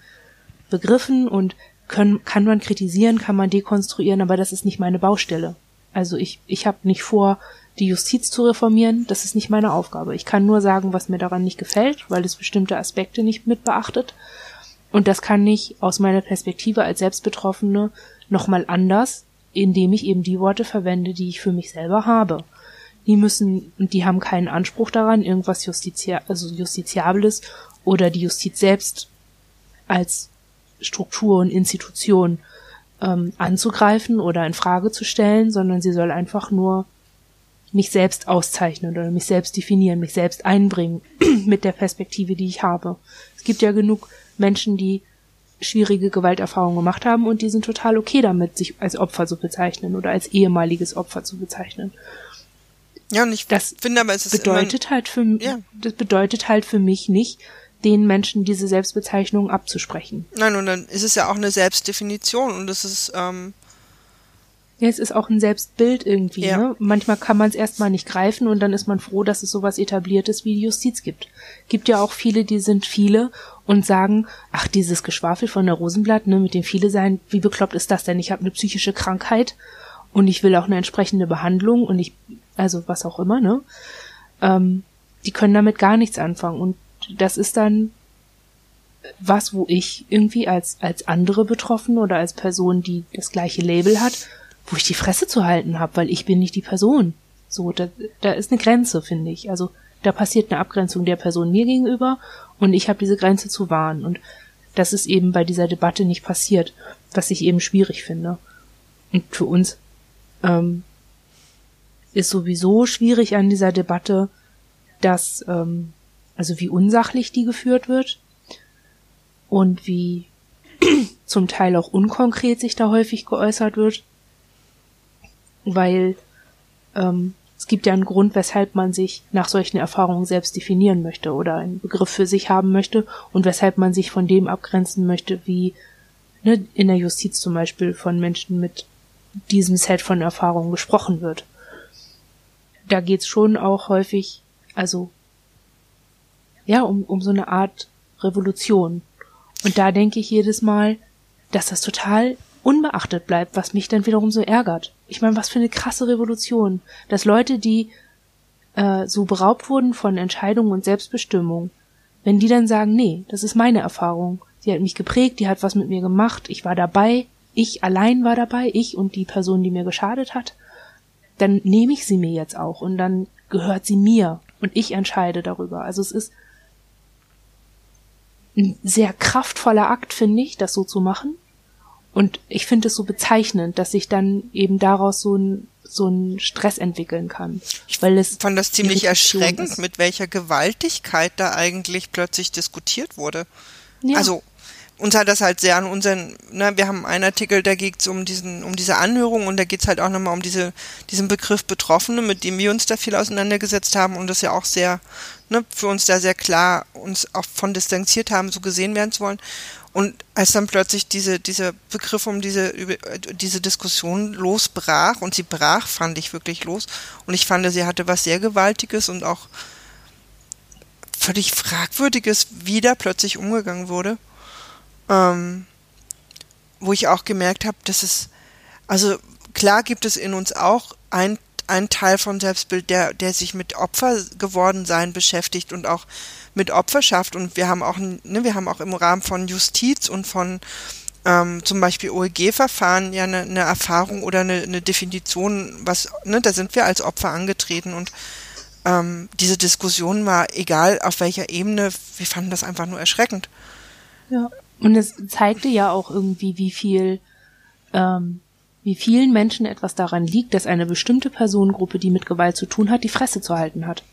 S1: Begriffen und können, kann man kritisieren, kann man dekonstruieren, aber das ist nicht meine Baustelle. Also ich, ich habe nicht vor, die Justiz zu reformieren, das ist nicht meine Aufgabe. Ich kann nur sagen, was mir daran nicht gefällt, weil es bestimmte Aspekte nicht mit beachtet. Und das kann ich aus meiner Perspektive als Selbstbetroffene nochmal anders, indem ich eben die Worte verwende, die ich für mich selber habe. Die müssen, die haben keinen Anspruch daran, irgendwas Justizia also Justiziables oder die Justiz selbst als Struktur und Institution ähm, anzugreifen oder in Frage zu stellen, sondern sie soll einfach nur mich selbst auszeichnen oder mich selbst definieren, mich selbst einbringen mit der Perspektive, die ich habe. Es gibt ja genug Menschen, die schwierige Gewalterfahrungen gemacht haben und die sind total okay damit, sich als Opfer zu bezeichnen oder als ehemaliges Opfer zu bezeichnen.
S2: Ja, und ich das finde aber es ist
S1: bedeutet halt für ja. das bedeutet halt für mich nicht, den Menschen diese Selbstbezeichnung abzusprechen.
S2: Nein, und dann ist es ja auch eine Selbstdefinition und es ist ähm
S1: ja, es ist auch ein Selbstbild irgendwie. Ja. Ne? Manchmal kann man es erstmal nicht greifen und dann ist man froh, dass es sowas etabliertes wie die Justiz gibt. Gibt ja auch viele, die sind viele und sagen, ach, dieses Geschwafel von der Rosenblatt, ne, mit dem viele sein, wie bekloppt ist das denn? Ich habe eine psychische Krankheit und ich will auch eine entsprechende Behandlung und ich, also was auch immer, ne? Ähm, die können damit gar nichts anfangen und das ist dann was, wo ich irgendwie als, als andere Betroffene oder als Person, die das gleiche Label hat, wo ich die Fresse zu halten habe, weil ich bin nicht die Person. So, da, da ist eine Grenze, finde ich. Also da passiert eine Abgrenzung der Person mir gegenüber und ich habe diese Grenze zu wahren. Und das ist eben bei dieser Debatte nicht passiert, was ich eben schwierig finde. Und für uns ähm, ist sowieso schwierig an dieser Debatte, dass, ähm, also wie unsachlich die geführt wird und wie zum Teil auch unkonkret sich da häufig geäußert wird, weil ähm, es gibt ja einen Grund, weshalb man sich nach solchen Erfahrungen selbst definieren möchte oder einen Begriff für sich haben möchte und weshalb man sich von dem abgrenzen möchte, wie ne, in der Justiz zum Beispiel von Menschen mit diesem Set von Erfahrungen gesprochen wird. Da geht's schon auch häufig, also ja, um, um so eine Art Revolution. Und da denke ich jedes Mal, dass das total unbeachtet bleibt, was mich dann wiederum so ärgert. Ich meine, was für eine krasse Revolution, dass Leute, die äh, so beraubt wurden von Entscheidungen und Selbstbestimmung, wenn die dann sagen, nee, das ist meine Erfahrung, sie hat mich geprägt, die hat was mit mir gemacht, ich war dabei, ich allein war dabei, ich und die Person, die mir geschadet hat, dann nehme ich sie mir jetzt auch und dann gehört sie mir und ich entscheide darüber. Also es ist ein sehr kraftvoller Akt, finde ich, das so zu machen. Und ich finde es so bezeichnend, dass sich dann eben daraus so ein, so ein Stress entwickeln kann.
S2: Ich weil es fand das ziemlich erschreckend, ist. mit welcher Gewaltigkeit da eigentlich plötzlich diskutiert wurde. Ja. Also uns hat das halt sehr an unseren, ne, wir haben einen Artikel, da geht es um diesen, um diese Anhörung und da geht es halt auch nochmal um diese, diesen Begriff Betroffene, mit dem wir uns da viel auseinandergesetzt haben und das ja auch sehr, ne, für uns da sehr klar uns auch von distanziert haben, so gesehen werden zu wollen. Und als dann plötzlich diese, dieser Begriff um diese, diese Diskussion losbrach, und sie brach, fand ich wirklich los, und ich fand, sie hatte was sehr Gewaltiges und auch völlig Fragwürdiges, wie da plötzlich umgegangen wurde. Ähm, wo ich auch gemerkt habe, dass es, also klar gibt es in uns auch ein, ein Teil vom Selbstbild, der, der sich mit Opfer geworden sein beschäftigt und auch mit Opferschaft und wir haben auch, ne, wir haben auch im Rahmen von Justiz und von ähm, zum Beispiel OEG-Verfahren ja eine, eine Erfahrung oder eine, eine Definition, was, ne, da sind wir als Opfer angetreten und ähm, diese Diskussion war egal auf welcher Ebene, wir fanden das einfach nur erschreckend.
S1: Ja. Und es zeigte ja auch irgendwie, wie viel, ähm, wie vielen Menschen etwas daran liegt, dass eine bestimmte Personengruppe, die mit Gewalt zu tun hat, die Fresse zu halten hat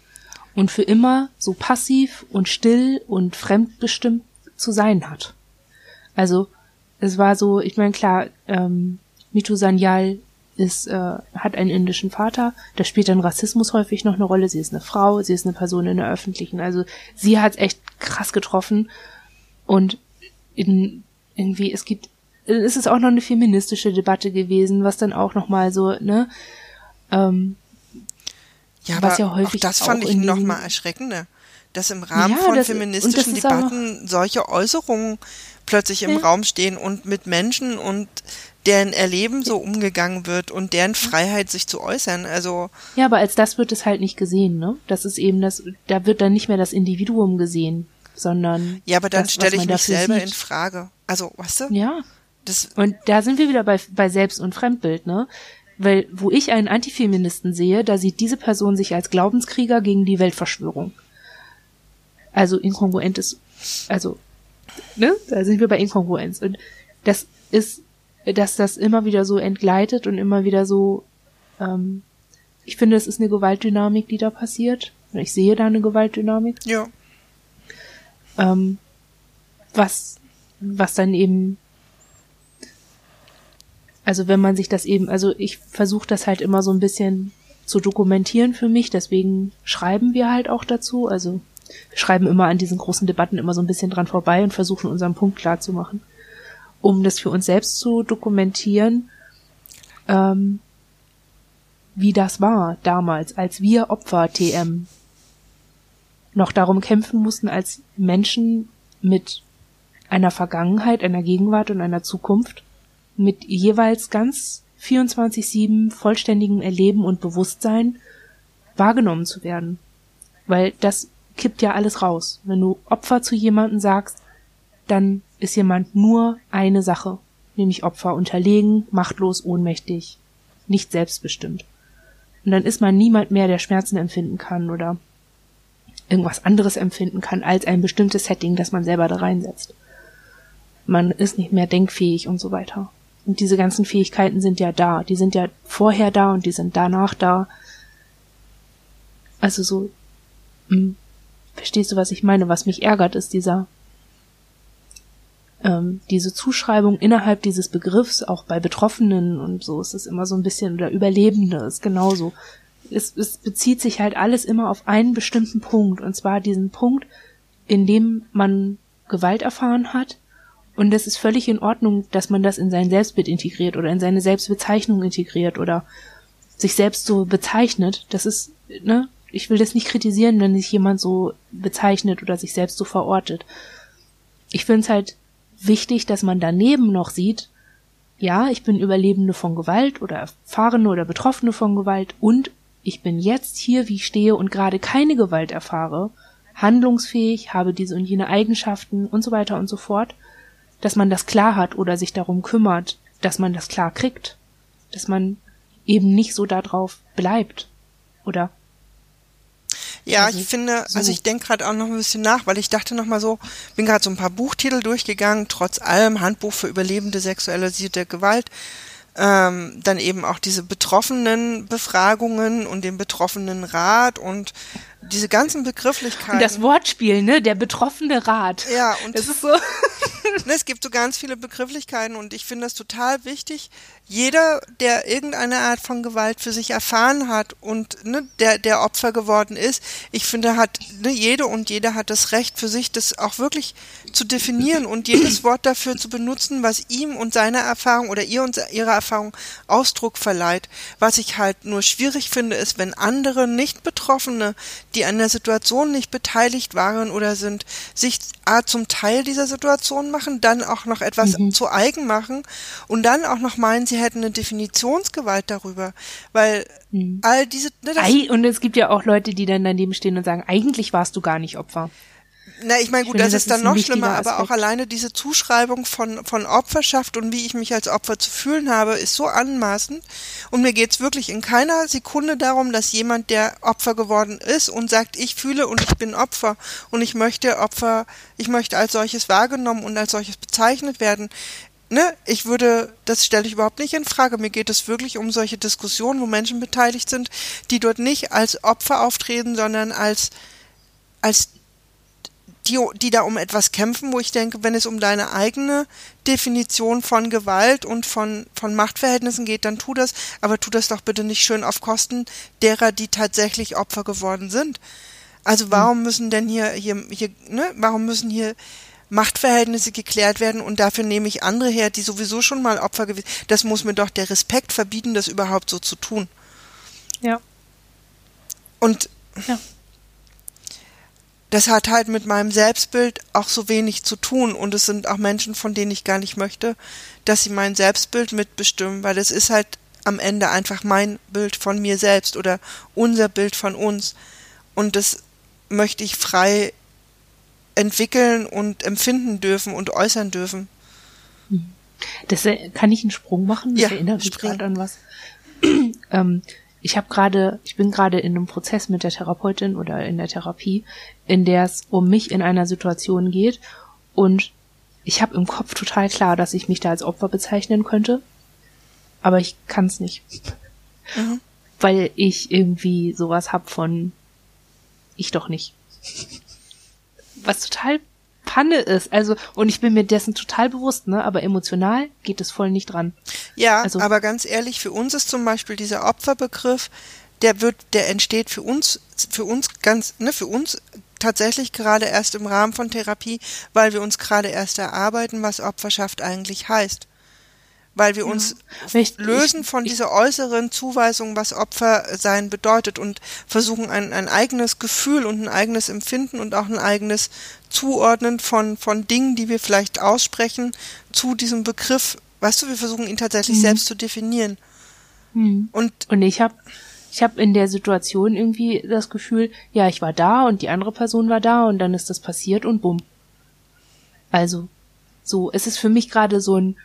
S1: und für immer so passiv und still und fremdbestimmt zu sein hat. Also es war so, ich meine klar, ähm, Mitu Sanyal ist, äh, hat einen indischen Vater, da spielt dann Rassismus häufig noch eine Rolle. Sie ist eine Frau, sie ist eine Person in der öffentlichen. Also sie hat echt krass getroffen und in, irgendwie es gibt, es ist auch noch eine feministische Debatte gewesen, was dann auch noch mal so ne ähm,
S2: ja, was ja häufig auch das fand auch ich noch mal erschreckender, dass im Rahmen ja, von das, feministischen Debatten solche Äußerungen plötzlich im ja. Raum stehen und mit Menschen und deren Erleben so umgegangen wird und deren Freiheit sich zu äußern. Also
S1: ja, aber als das wird es halt nicht gesehen, ne? Das ist eben das, da wird dann nicht mehr das Individuum gesehen, sondern
S2: ja, aber dann stelle ich mich selber sieht. in Frage. Also, weißt du?
S1: Ja. Das und da sind wir wieder bei bei Selbst- und Fremdbild, ne? Weil wo ich einen Antifeministen sehe, da sieht diese Person sich als Glaubenskrieger gegen die Weltverschwörung. Also inkongruent ist, also, ne? Da sind wir bei Inkongruenz. Und das ist, dass das immer wieder so entgleitet und immer wieder so, ähm, ich finde, es ist eine Gewaltdynamik, die da passiert. Ich sehe da eine Gewaltdynamik.
S2: Ja.
S1: Ähm, was, was dann eben also wenn man sich das eben, also ich versuche das halt immer so ein bisschen zu dokumentieren für mich, deswegen schreiben wir halt auch dazu. Also wir schreiben immer an diesen großen Debatten immer so ein bisschen dran vorbei und versuchen unseren Punkt klar zu machen, um das für uns selbst zu dokumentieren, ähm, wie das war damals, als wir Opfer TM noch darum kämpfen mussten, als Menschen mit einer Vergangenheit, einer Gegenwart und einer Zukunft mit jeweils ganz 24-7 vollständigem Erleben und Bewusstsein wahrgenommen zu werden. Weil das kippt ja alles raus. Wenn du Opfer zu jemandem sagst, dann ist jemand nur eine Sache, nämlich Opfer, unterlegen, machtlos, ohnmächtig, nicht selbstbestimmt. Und dann ist man niemand mehr, der Schmerzen empfinden kann oder irgendwas anderes empfinden kann als ein bestimmtes Setting, das man selber da reinsetzt. man ist nicht mehr denkfähig und so weiter. Und diese ganzen Fähigkeiten sind ja da. Die sind ja vorher da und die sind danach da. Also so, hm, verstehst du, was ich meine? Was mich ärgert, ist dieser, ähm, diese Zuschreibung innerhalb dieses Begriffs, auch bei Betroffenen und so, ist es immer so ein bisschen, oder Überlebende ist genauso. Es, es bezieht sich halt alles immer auf einen bestimmten Punkt, und zwar diesen Punkt, in dem man Gewalt erfahren hat und es ist völlig in Ordnung, dass man das in sein Selbstbild integriert oder in seine Selbstbezeichnung integriert oder sich selbst so bezeichnet. Das ist, ne? Ich will das nicht kritisieren, wenn sich jemand so bezeichnet oder sich selbst so verortet. Ich finde es halt wichtig, dass man daneben noch sieht, ja, ich bin Überlebende von Gewalt oder Erfahrene oder Betroffene von Gewalt und ich bin jetzt hier, wie ich stehe und gerade keine Gewalt erfahre, handlungsfähig, habe diese und jene Eigenschaften und so weiter und so fort dass man das klar hat oder sich darum kümmert, dass man das klar kriegt, dass man eben nicht so darauf bleibt, oder?
S2: Ja, also, ich finde, so. also ich denke gerade auch noch ein bisschen nach, weil ich dachte noch mal so, bin gerade so ein paar Buchtitel durchgegangen, trotz allem Handbuch für Überlebende sexualisierte Gewalt, ähm, dann eben auch diese betroffenen Befragungen und den betroffenen Rat und diese ganzen Begrifflichkeiten. Und
S1: das Wortspiel, ne? Der betroffene Rat.
S2: Ja, und das ist so. ne, es gibt so ganz viele Begrifflichkeiten und ich finde das total wichtig. Jeder, der irgendeine Art von Gewalt für sich erfahren hat und ne, der, der Opfer geworden ist, ich finde, hat ne, jede und jeder hat das Recht für sich, das auch wirklich zu definieren und jedes Wort dafür zu benutzen, was ihm und seiner Erfahrung oder ihr und ihrer Erfahrung Ausdruck verleiht. Was ich halt nur schwierig finde, ist, wenn andere nicht Betroffene, die an der Situation nicht beteiligt waren oder sind, sich A, zum Teil dieser Situation machen, dann auch noch etwas mhm. zu eigen machen und dann auch noch meinen, sie hätten eine Definitionsgewalt darüber, weil mhm. all diese...
S1: Ne, Ei, und es gibt ja auch Leute, die dann daneben stehen und sagen, eigentlich warst du gar nicht Opfer.
S2: Na, ich meine, gut, ich finde, das, ist dann noch schlimmer, Aspekt. aber auch alleine diese Zuschreibung von, von Opferschaft und wie ich mich als Opfer zu fühlen habe, ist so anmaßend. Und mir geht's wirklich in keiner Sekunde darum, dass jemand, der Opfer geworden ist und sagt, ich fühle und ich bin Opfer und ich möchte Opfer, ich möchte als solches wahrgenommen und als solches bezeichnet werden. Ne, ich würde, das stelle ich überhaupt nicht in Frage. Mir geht es wirklich um solche Diskussionen, wo Menschen beteiligt sind, die dort nicht als Opfer auftreten, sondern als als die, die da um etwas kämpfen, wo ich denke, wenn es um deine eigene Definition von Gewalt und von, von Machtverhältnissen geht, dann tu das, aber tu das doch bitte nicht schön auf Kosten derer, die tatsächlich Opfer geworden sind. Also hm. warum müssen denn hier, hier, hier, ne, warum müssen hier Machtverhältnisse geklärt werden und dafür nehme ich andere her, die sowieso schon mal Opfer gewesen Das muss mir doch der Respekt verbieten, das überhaupt so zu tun.
S1: Ja.
S2: Und ja das hat halt mit meinem Selbstbild auch so wenig zu tun und es sind auch Menschen, von denen ich gar nicht möchte, dass sie mein Selbstbild mitbestimmen, weil es ist halt am Ende einfach mein Bild von mir selbst oder unser Bild von uns und das möchte ich frei entwickeln und empfinden dürfen und äußern dürfen.
S1: Das äh, kann ich einen Sprung machen? Das ja, erinnert mich gerade an was. ähm, ich habe gerade, ich bin gerade in einem Prozess mit der Therapeutin oder in der Therapie, in der es um mich in einer Situation geht und ich habe im Kopf total klar, dass ich mich da als Opfer bezeichnen könnte, aber ich kann es nicht, mhm. weil ich irgendwie sowas hab von ich doch nicht, was total Panne ist. Also, und ich bin mir dessen total bewusst, ne? Aber emotional geht es voll nicht dran.
S2: Ja, also, aber ganz ehrlich, für uns ist zum Beispiel dieser Opferbegriff, der wird, der entsteht für uns, für uns ganz, ne, für uns tatsächlich gerade erst im Rahmen von Therapie, weil wir uns gerade erst erarbeiten, was Opferschaft eigentlich heißt weil wir uns ja. lösen von dieser äußeren Zuweisung, was Opfer sein bedeutet und versuchen ein, ein eigenes Gefühl und ein eigenes Empfinden und auch ein eigenes Zuordnen von, von Dingen, die wir vielleicht aussprechen, zu diesem Begriff. Weißt du, wir versuchen ihn tatsächlich mhm. selbst zu definieren.
S1: Mhm. Und, und ich habe ich hab in der Situation irgendwie das Gefühl, ja, ich war da und die andere Person war da und dann ist das passiert und bumm. Also, so, es ist für mich gerade so ein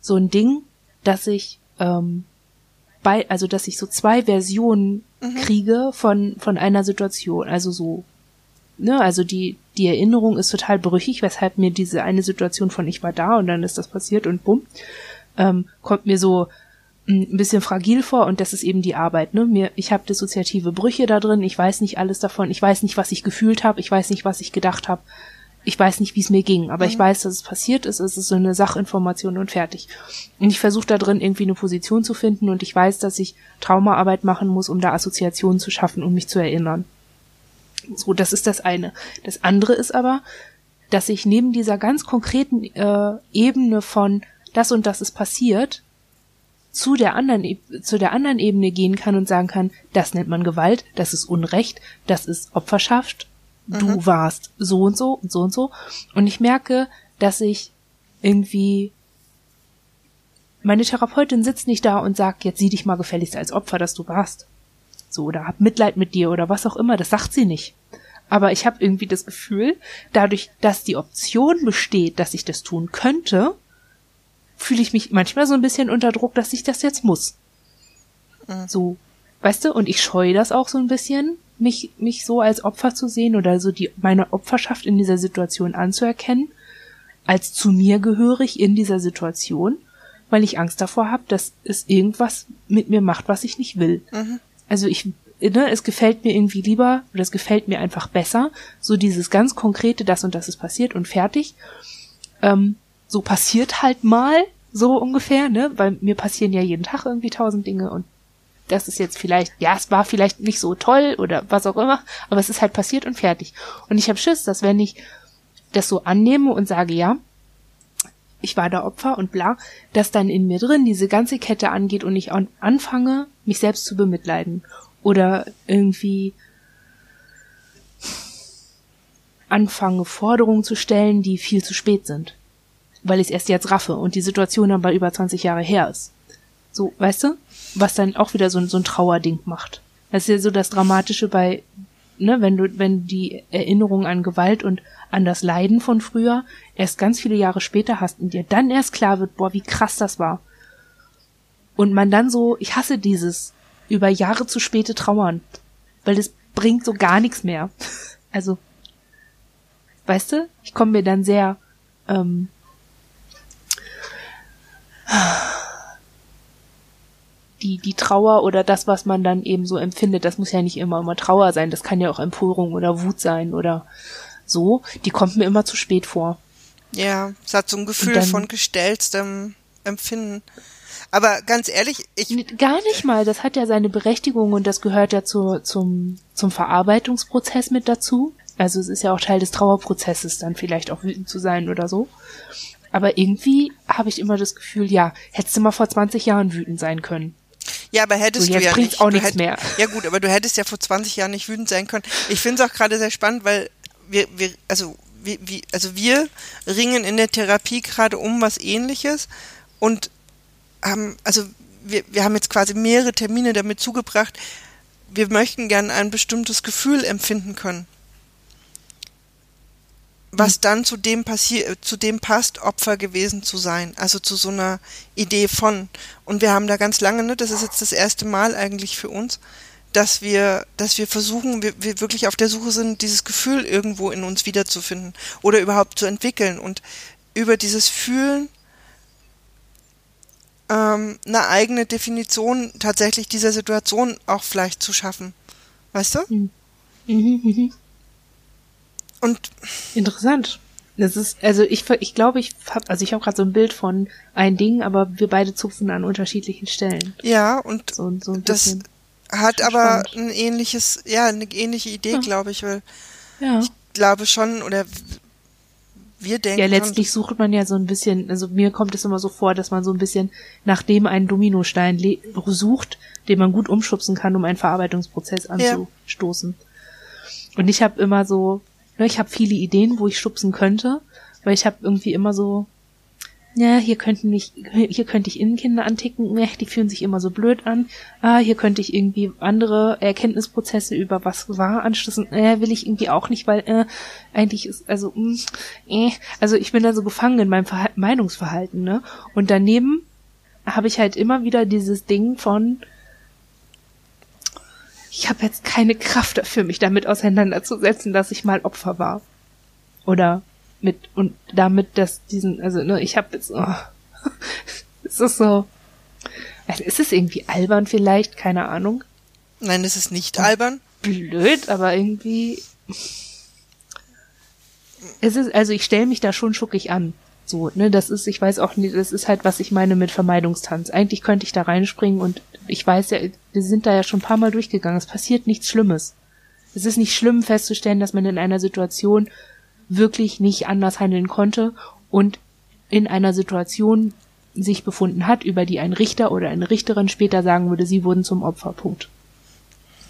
S1: so ein Ding, dass ich ähm, bei, also dass ich so zwei Versionen mhm. kriege von von einer Situation, also so, ne, also die die Erinnerung ist total brüchig, weshalb mir diese eine Situation von ich war da und dann ist das passiert und bumm, ähm, kommt mir so ein bisschen fragil vor und das ist eben die Arbeit. Ne? Mir, ich habe dissoziative Brüche da drin, ich weiß nicht alles davon, ich weiß nicht, was ich gefühlt habe, ich weiß nicht, was ich gedacht habe, ich weiß nicht, wie es mir ging, aber mhm. ich weiß, dass es passiert ist, es ist so eine Sachinformation und fertig. Und ich versuche da drin irgendwie eine Position zu finden und ich weiß, dass ich Traumaarbeit machen muss, um da Assoziationen zu schaffen, um mich zu erinnern. So, das ist das eine. Das andere ist aber, dass ich neben dieser ganz konkreten äh, Ebene von das und das ist passiert, zu der anderen, e-, zu der anderen Ebene gehen kann und sagen kann, das nennt man Gewalt, das ist Unrecht, das ist Opferschaft, du mhm. warst so und so und so und so. Und ich merke, dass ich irgendwie meine Therapeutin sitzt nicht da und sagt, jetzt sieh dich mal gefälligst als Opfer, dass du warst. So, oder hab Mitleid mit dir oder was auch immer, das sagt sie nicht. Aber ich habe irgendwie das Gefühl, dadurch, dass die Option besteht, dass ich das tun könnte, fühle ich mich manchmal so ein bisschen unter Druck, dass ich das jetzt muss. Mhm. So, weißt du, und ich scheue das auch so ein bisschen, mich, mich so als Opfer zu sehen oder so die, meine Opferschaft in dieser Situation anzuerkennen, als zu mir gehörig in dieser Situation, weil ich Angst davor habe, dass es irgendwas mit mir macht, was ich nicht will. Mhm. Also ich, ne, es gefällt mir irgendwie lieber, oder es gefällt mir einfach besser, so dieses ganz konkrete, das und das ist passiert und fertig. Ähm, so passiert halt mal, so ungefähr, ne? Weil mir passieren ja jeden Tag irgendwie tausend Dinge und das ist jetzt vielleicht, ja, es war vielleicht nicht so toll oder was auch immer, aber es ist halt passiert und fertig. Und ich habe Schiss, dass wenn ich das so annehme und sage, ja, ich war da Opfer und bla, dass dann in mir drin diese ganze Kette angeht und ich anfange, mich selbst zu bemitleiden oder irgendwie anfange, Forderungen zu stellen, die viel zu spät sind weil ich es erst jetzt raffe und die Situation aber über 20 Jahre her ist. So, weißt du? Was dann auch wieder so, so ein Trauerding macht. Das ist ja so das Dramatische bei, ne, wenn du, wenn die Erinnerung an Gewalt und an das Leiden von früher erst ganz viele Jahre später hast und dir dann erst klar wird, boah, wie krass das war. Und man dann so, ich hasse dieses über Jahre zu späte Trauern, weil das bringt so gar nichts mehr. Also, weißt du, ich komme mir dann sehr ähm, die, die Trauer oder das, was man dann eben so empfindet, das muss ja nicht immer immer Trauer sein, das kann ja auch Empörung oder Wut sein oder so, die kommt mir immer zu spät vor.
S2: Ja, es hat so ein Gefühl dann, von gestelltem Empfinden. Aber ganz ehrlich, ich.
S1: Gar nicht mal, das hat ja seine Berechtigung und das gehört ja zu, zum, zum Verarbeitungsprozess mit dazu. Also es ist ja auch Teil des Trauerprozesses, dann vielleicht auch wütend zu sein oder so. Aber irgendwie habe ich immer das Gefühl, ja, hättest du mal vor 20 Jahren wütend sein können.
S2: Ja, aber hättest so,
S1: du
S2: ja
S1: nicht. auch nichts mehr.
S2: Ja gut, aber du hättest ja vor 20 Jahren nicht wütend sein können. Ich finde es auch gerade sehr spannend, weil wir, wir also wir, wir, also wir ringen in der Therapie gerade um was ähnliches und haben, also wir, wir haben jetzt quasi mehrere Termine damit zugebracht, wir möchten gern ein bestimmtes Gefühl empfinden können was dann zu dem passiert, zu dem passt, Opfer gewesen zu sein. Also zu so einer Idee von. Und wir haben da ganz lange, ne, das ist jetzt das erste Mal eigentlich für uns, dass wir, dass wir versuchen, wir, wir wirklich auf der Suche sind, dieses Gefühl irgendwo in uns wiederzufinden oder überhaupt zu entwickeln und über dieses Fühlen ähm, eine eigene Definition tatsächlich dieser Situation auch vielleicht zu schaffen. Weißt du? Mhm. Mhm, mhm.
S1: Und interessant. Das ist, also ich, ich glaube, ich habe, also ich habe gerade so ein Bild von ein Ding, aber wir beide zupfen an unterschiedlichen Stellen.
S2: Ja, und so, so das hat aber spannend. ein ähnliches, ja, eine ähnliche Idee, ja. glaube ich, weil ja. ich glaube schon, oder wir denken.
S1: Ja, letztlich sucht man ja so ein bisschen, also mir kommt es immer so vor, dass man so ein bisschen nach dem einen Dominostein sucht, den man gut umschubsen kann, um einen Verarbeitungsprozess anzustoßen. Ja. Und ich habe immer so, ich habe viele Ideen, wo ich stupsen könnte, weil ich habe irgendwie immer so, ja, hier könnten nicht, hier könnte ich Innenkinder anticken, ne, die fühlen sich immer so blöd an. Ah, hier könnte ich irgendwie andere Erkenntnisprozesse über was war anschließen. Äh, will ich irgendwie auch nicht, weil äh, eigentlich ist also mh, mm, äh, also ich bin da so gefangen in meinem Verhalten, Meinungsverhalten, ne? Und daneben habe ich halt immer wieder dieses Ding von ich habe jetzt keine Kraft dafür, mich damit auseinanderzusetzen, dass ich mal Opfer war. Oder mit, und damit, dass diesen, also, ne, ich habe jetzt, oh, es ist so, also ist es irgendwie albern vielleicht, keine Ahnung.
S2: Nein, es ist nicht albern.
S1: Blöd, aber irgendwie, es ist, also ich stelle mich da schon schuckig an. So, ne, das ist, ich weiß auch nicht, das ist halt, was ich meine mit Vermeidungstanz. Eigentlich könnte ich da reinspringen und ich weiß ja, wir sind da ja schon ein paar Mal durchgegangen. Es passiert nichts Schlimmes. Es ist nicht schlimm festzustellen, dass man in einer Situation wirklich nicht anders handeln konnte und in einer Situation sich befunden hat, über die ein Richter oder eine Richterin später sagen würde, sie wurden zum Opfer. Punkt.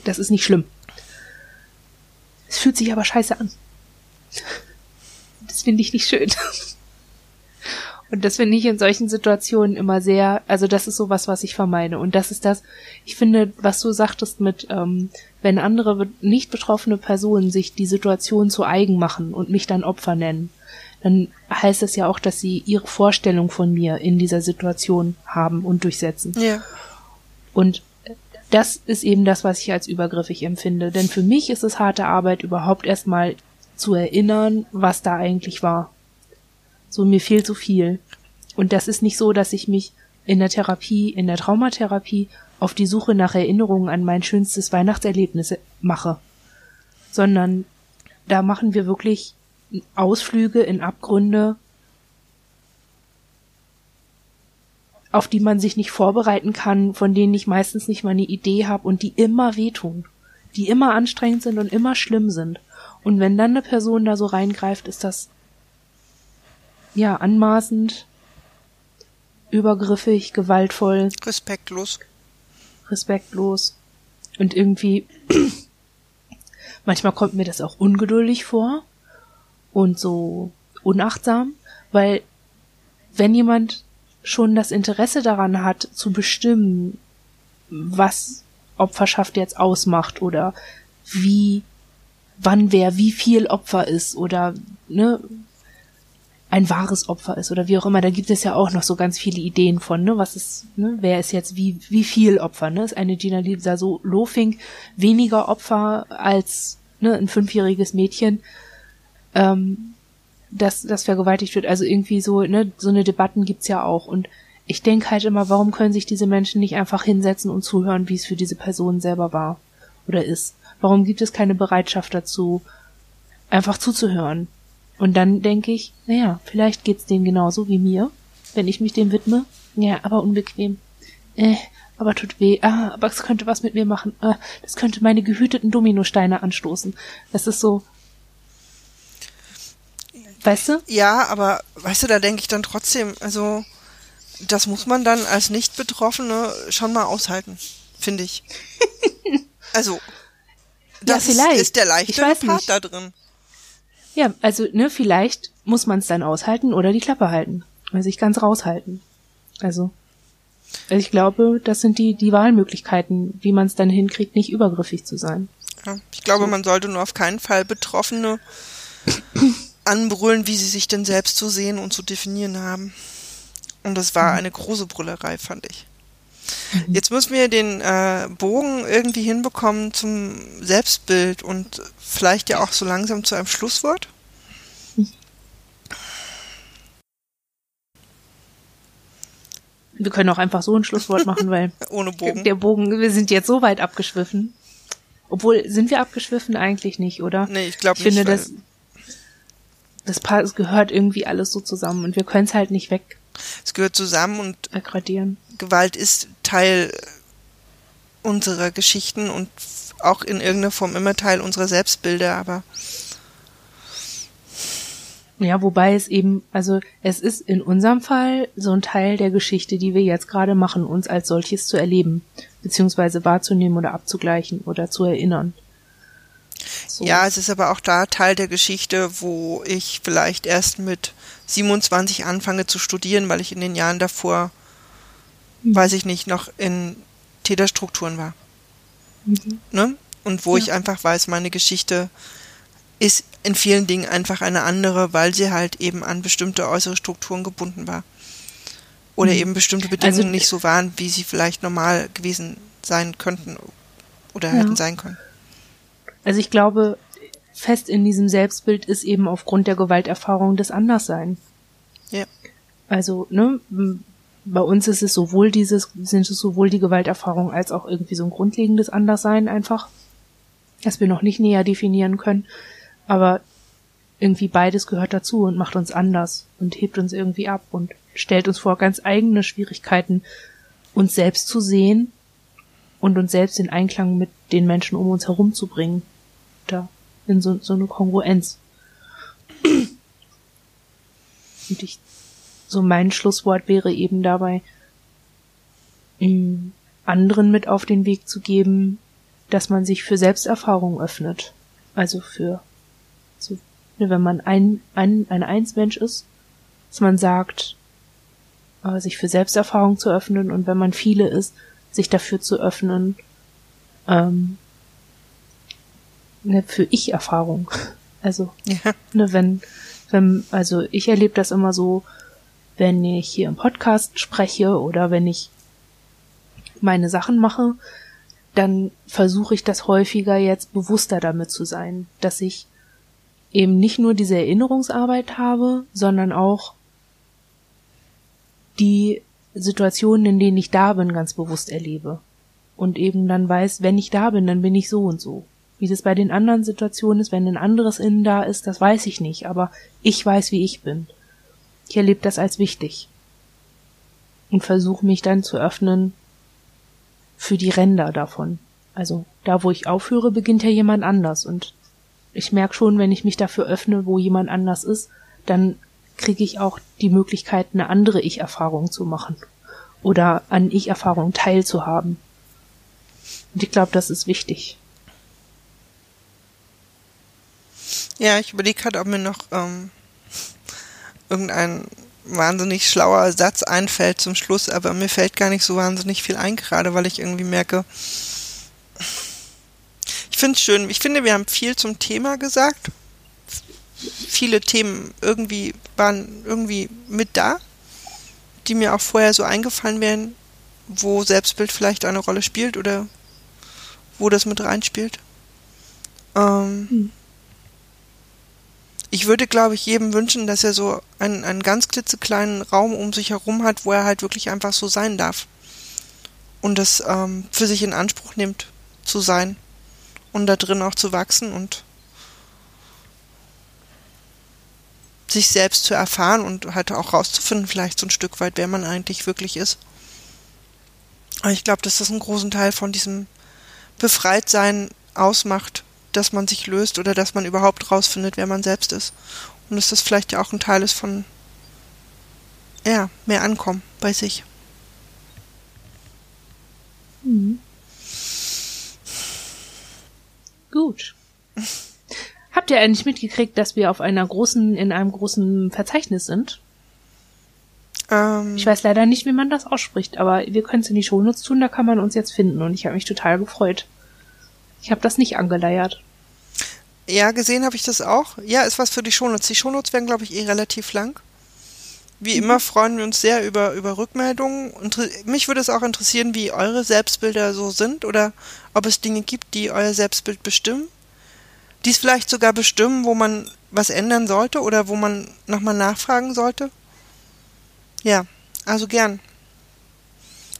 S1: Das ist nicht schlimm. Es fühlt sich aber scheiße an. Das finde ich nicht schön. Und das finde ich in solchen Situationen immer sehr, also das ist sowas, was ich vermeide. Und das ist das, ich finde, was du sagtest mit, ähm, wenn andere nicht betroffene Personen sich die Situation zu eigen machen und mich dann Opfer nennen, dann heißt das ja auch, dass sie ihre Vorstellung von mir in dieser Situation haben und durchsetzen.
S2: Ja.
S1: Und das ist eben das, was ich als übergriffig empfinde. Denn für mich ist es harte Arbeit, überhaupt erstmal zu erinnern, was da eigentlich war. So, mir fehlt so viel. Und das ist nicht so, dass ich mich in der Therapie, in der Traumatherapie auf die Suche nach Erinnerungen an mein schönstes Weihnachtserlebnis mache, sondern da machen wir wirklich Ausflüge in Abgründe, auf die man sich nicht vorbereiten kann, von denen ich meistens nicht mal eine Idee habe und die immer wehtun, die immer anstrengend sind und immer schlimm sind. Und wenn dann eine Person da so reingreift, ist das ja, anmaßend, übergriffig, gewaltvoll.
S2: Respektlos.
S1: Respektlos. Und irgendwie, manchmal kommt mir das auch ungeduldig vor und so unachtsam, weil wenn jemand schon das Interesse daran hat, zu bestimmen, was Opferschaft jetzt ausmacht oder wie, wann wer wie viel Opfer ist oder ne, ein wahres Opfer ist oder wie auch immer. Da gibt es ja auch noch so ganz viele Ideen von, ne, was ist, ne, wer ist jetzt wie, wie viel Opfer, ne? Ist eine Gina Lisa so Lofing weniger Opfer als, ne, ein fünfjähriges Mädchen, ähm, das, das vergewaltigt wird. Also irgendwie so, ne, so eine Debatten gibt's ja auch. Und ich denke halt immer, warum können sich diese Menschen nicht einfach hinsetzen und zuhören, wie es für diese Person selber war oder ist? Warum gibt es keine Bereitschaft dazu, einfach zuzuhören? Und dann denke ich, naja, vielleicht geht's denen genauso wie mir, wenn ich mich dem widme. Ja, aber unbequem. Äh, aber tut weh. Ah, aber es könnte was mit mir machen. Ah, das könnte meine gehüteten Dominosteine anstoßen. Das ist so. Weißt du?
S2: Ja, aber weißt du, da denke ich dann trotzdem, also das muss man dann als Nicht-Betroffene schon mal aushalten, finde ich. also, das ja, vielleicht. Ist, ist der leichte Part da drin.
S1: Ja, also, ne, vielleicht muss man es dann aushalten oder die Klappe halten. Also sich ganz raushalten. Also, also ich glaube, das sind die, die Wahlmöglichkeiten, wie man es dann hinkriegt, nicht übergriffig zu sein.
S2: Ja, ich glaube, man sollte nur auf keinen Fall Betroffene anbrüllen, wie sie sich denn selbst zu sehen und zu definieren haben. Und das war mhm. eine große Brüllerei, fand ich. Mhm. Jetzt müssen wir den äh, Bogen irgendwie hinbekommen zum Selbstbild und vielleicht ja auch so langsam zu einem Schlusswort.
S1: Wir können auch einfach so ein Schlusswort machen, weil
S2: ohne Bogen.
S1: Der Bogen, wir sind jetzt so weit abgeschwiffen. Obwohl, sind wir abgeschwiffen eigentlich nicht, oder?
S2: Nee, ich glaube nicht.
S1: Ich finde, das, das, gehört irgendwie alles so zusammen und wir können es halt nicht weg.
S2: Es gehört zusammen und
S1: aggradieren.
S2: Gewalt ist Teil unserer Geschichten und auch in irgendeiner Form immer Teil unserer Selbstbilder, aber
S1: ja, wobei es eben, also es ist in unserem Fall so ein Teil der Geschichte, die wir jetzt gerade machen, uns als solches zu erleben, beziehungsweise wahrzunehmen oder abzugleichen oder zu erinnern.
S2: So. Ja, es ist aber auch da Teil der Geschichte, wo ich vielleicht erst mit 27 anfange zu studieren, weil ich in den Jahren davor. Weiß ich nicht, noch in Täterstrukturen war. Mhm. Ne? Und wo ja. ich einfach weiß, meine Geschichte ist in vielen Dingen einfach eine andere, weil sie halt eben an bestimmte äußere Strukturen gebunden war. Oder mhm. eben bestimmte Bedingungen also, nicht so waren, wie sie vielleicht normal gewesen sein könnten oder ja. hätten sein können.
S1: Also ich glaube, fest in diesem Selbstbild ist eben aufgrund der Gewalterfahrung des Anderssein.
S2: Ja.
S1: Also, ne, bei uns ist es sowohl dieses, sind es sowohl die Gewalterfahrung als auch irgendwie so ein grundlegendes Anderssein einfach, das wir noch nicht näher definieren können. Aber irgendwie beides gehört dazu und macht uns anders und hebt uns irgendwie ab und stellt uns vor ganz eigene Schwierigkeiten, uns selbst zu sehen und uns selbst in Einklang mit den Menschen um uns herum zu bringen. Da in so, so eine Kongruenz. Und ich, so mein Schlusswort wäre eben dabei, anderen mit auf den Weg zu geben, dass man sich für Selbsterfahrung öffnet. Also für, so, ne, wenn man ein, ein, ein Einsmensch ist, dass man sagt, äh, sich für Selbsterfahrung zu öffnen und wenn man viele ist, sich dafür zu öffnen, ähm, ne, für Ich-Erfahrung. Also, ja. ne, wenn, wenn, also ich erlebe das immer so, wenn ich hier im Podcast spreche oder wenn ich meine Sachen mache, dann versuche ich das häufiger jetzt bewusster damit zu sein, dass ich eben nicht nur diese Erinnerungsarbeit habe, sondern auch die Situationen, in denen ich da bin, ganz bewusst erlebe. Und eben dann weiß, wenn ich da bin, dann bin ich so und so. Wie das bei den anderen Situationen ist, wenn ein anderes Innen da ist, das weiß ich nicht, aber ich weiß, wie ich bin. Ich erlebe das als wichtig. Und versuche mich dann zu öffnen für die Ränder davon. Also da, wo ich aufhöre, beginnt ja jemand anders. Und ich merke schon, wenn ich mich dafür öffne, wo jemand anders ist, dann kriege ich auch die Möglichkeit, eine andere Ich-Erfahrung zu machen. Oder an Ich-Erfahrung teilzuhaben. Und ich glaube, das ist wichtig.
S2: Ja, ich überlege gerade, ob mir noch ähm, irgendein wahnsinnig schlauer Satz einfällt zum Schluss, aber mir fällt gar nicht so wahnsinnig viel ein, gerade weil ich irgendwie merke, ich finde es schön, ich finde, wir haben viel zum Thema gesagt. Viele Themen irgendwie waren irgendwie mit da, die mir auch vorher so eingefallen wären, wo Selbstbild vielleicht eine Rolle spielt oder wo das mit reinspielt. Ähm, hm ich würde, glaube ich, jedem wünschen, dass er so einen, einen ganz klitzekleinen Raum um sich herum hat, wo er halt wirklich einfach so sein darf. Und das ähm, für sich in Anspruch nimmt, zu sein. Und da drin auch zu wachsen und sich selbst zu erfahren und halt auch rauszufinden, vielleicht so ein Stück weit, wer man eigentlich wirklich ist. Aber ich glaube, dass das einen großen Teil von diesem Befreitsein ausmacht dass man sich löst oder dass man überhaupt rausfindet, wer man selbst ist. Und dass das vielleicht ja auch ein Teil ist von, ja, mehr Ankommen bei sich.
S1: Mhm. Gut. Habt ihr eigentlich mitgekriegt, dass wir auf einer großen, in einem großen Verzeichnis sind? Ähm, ich weiß leider nicht, wie man das ausspricht, aber wir können es in die Shownotes tun, da kann man uns jetzt finden und ich habe mich total gefreut. Ich habe das nicht angeleiert.
S2: Ja, gesehen habe ich das auch. Ja, ist was für die Shownotes. Die Shownotes werden, glaube ich, eh relativ lang. Wie mhm. immer freuen wir uns sehr über, über Rückmeldungen. Und mich würde es auch interessieren, wie eure Selbstbilder so sind oder ob es Dinge gibt, die euer Selbstbild bestimmen. Die es vielleicht sogar bestimmen, wo man was ändern sollte oder wo man nochmal nachfragen sollte. Ja, also gern.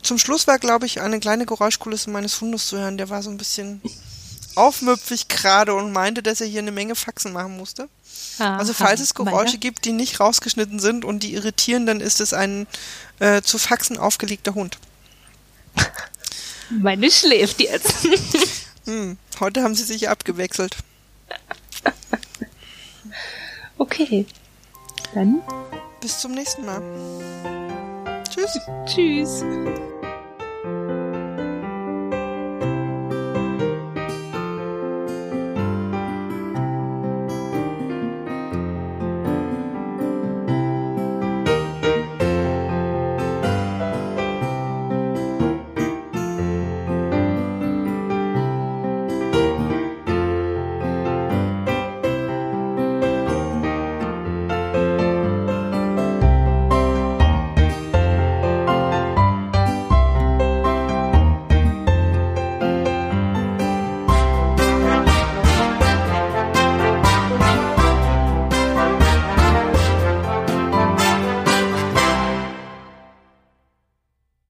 S2: Zum Schluss war, glaube ich, eine kleine Geräuschkulisse meines Hundes zu hören. Der war so ein bisschen aufmüpfig gerade und meinte, dass er hier eine Menge Faxen machen musste. Aha, also falls es Geräusche meine? gibt, die nicht rausgeschnitten sind und die irritieren, dann ist es ein äh, zu Faxen aufgelegter Hund.
S1: Meine schläft jetzt.
S2: hm, heute haben sie sich abgewechselt.
S1: Okay. Dann.
S2: Bis zum nächsten Mal. Tschüss.
S1: Tschüss.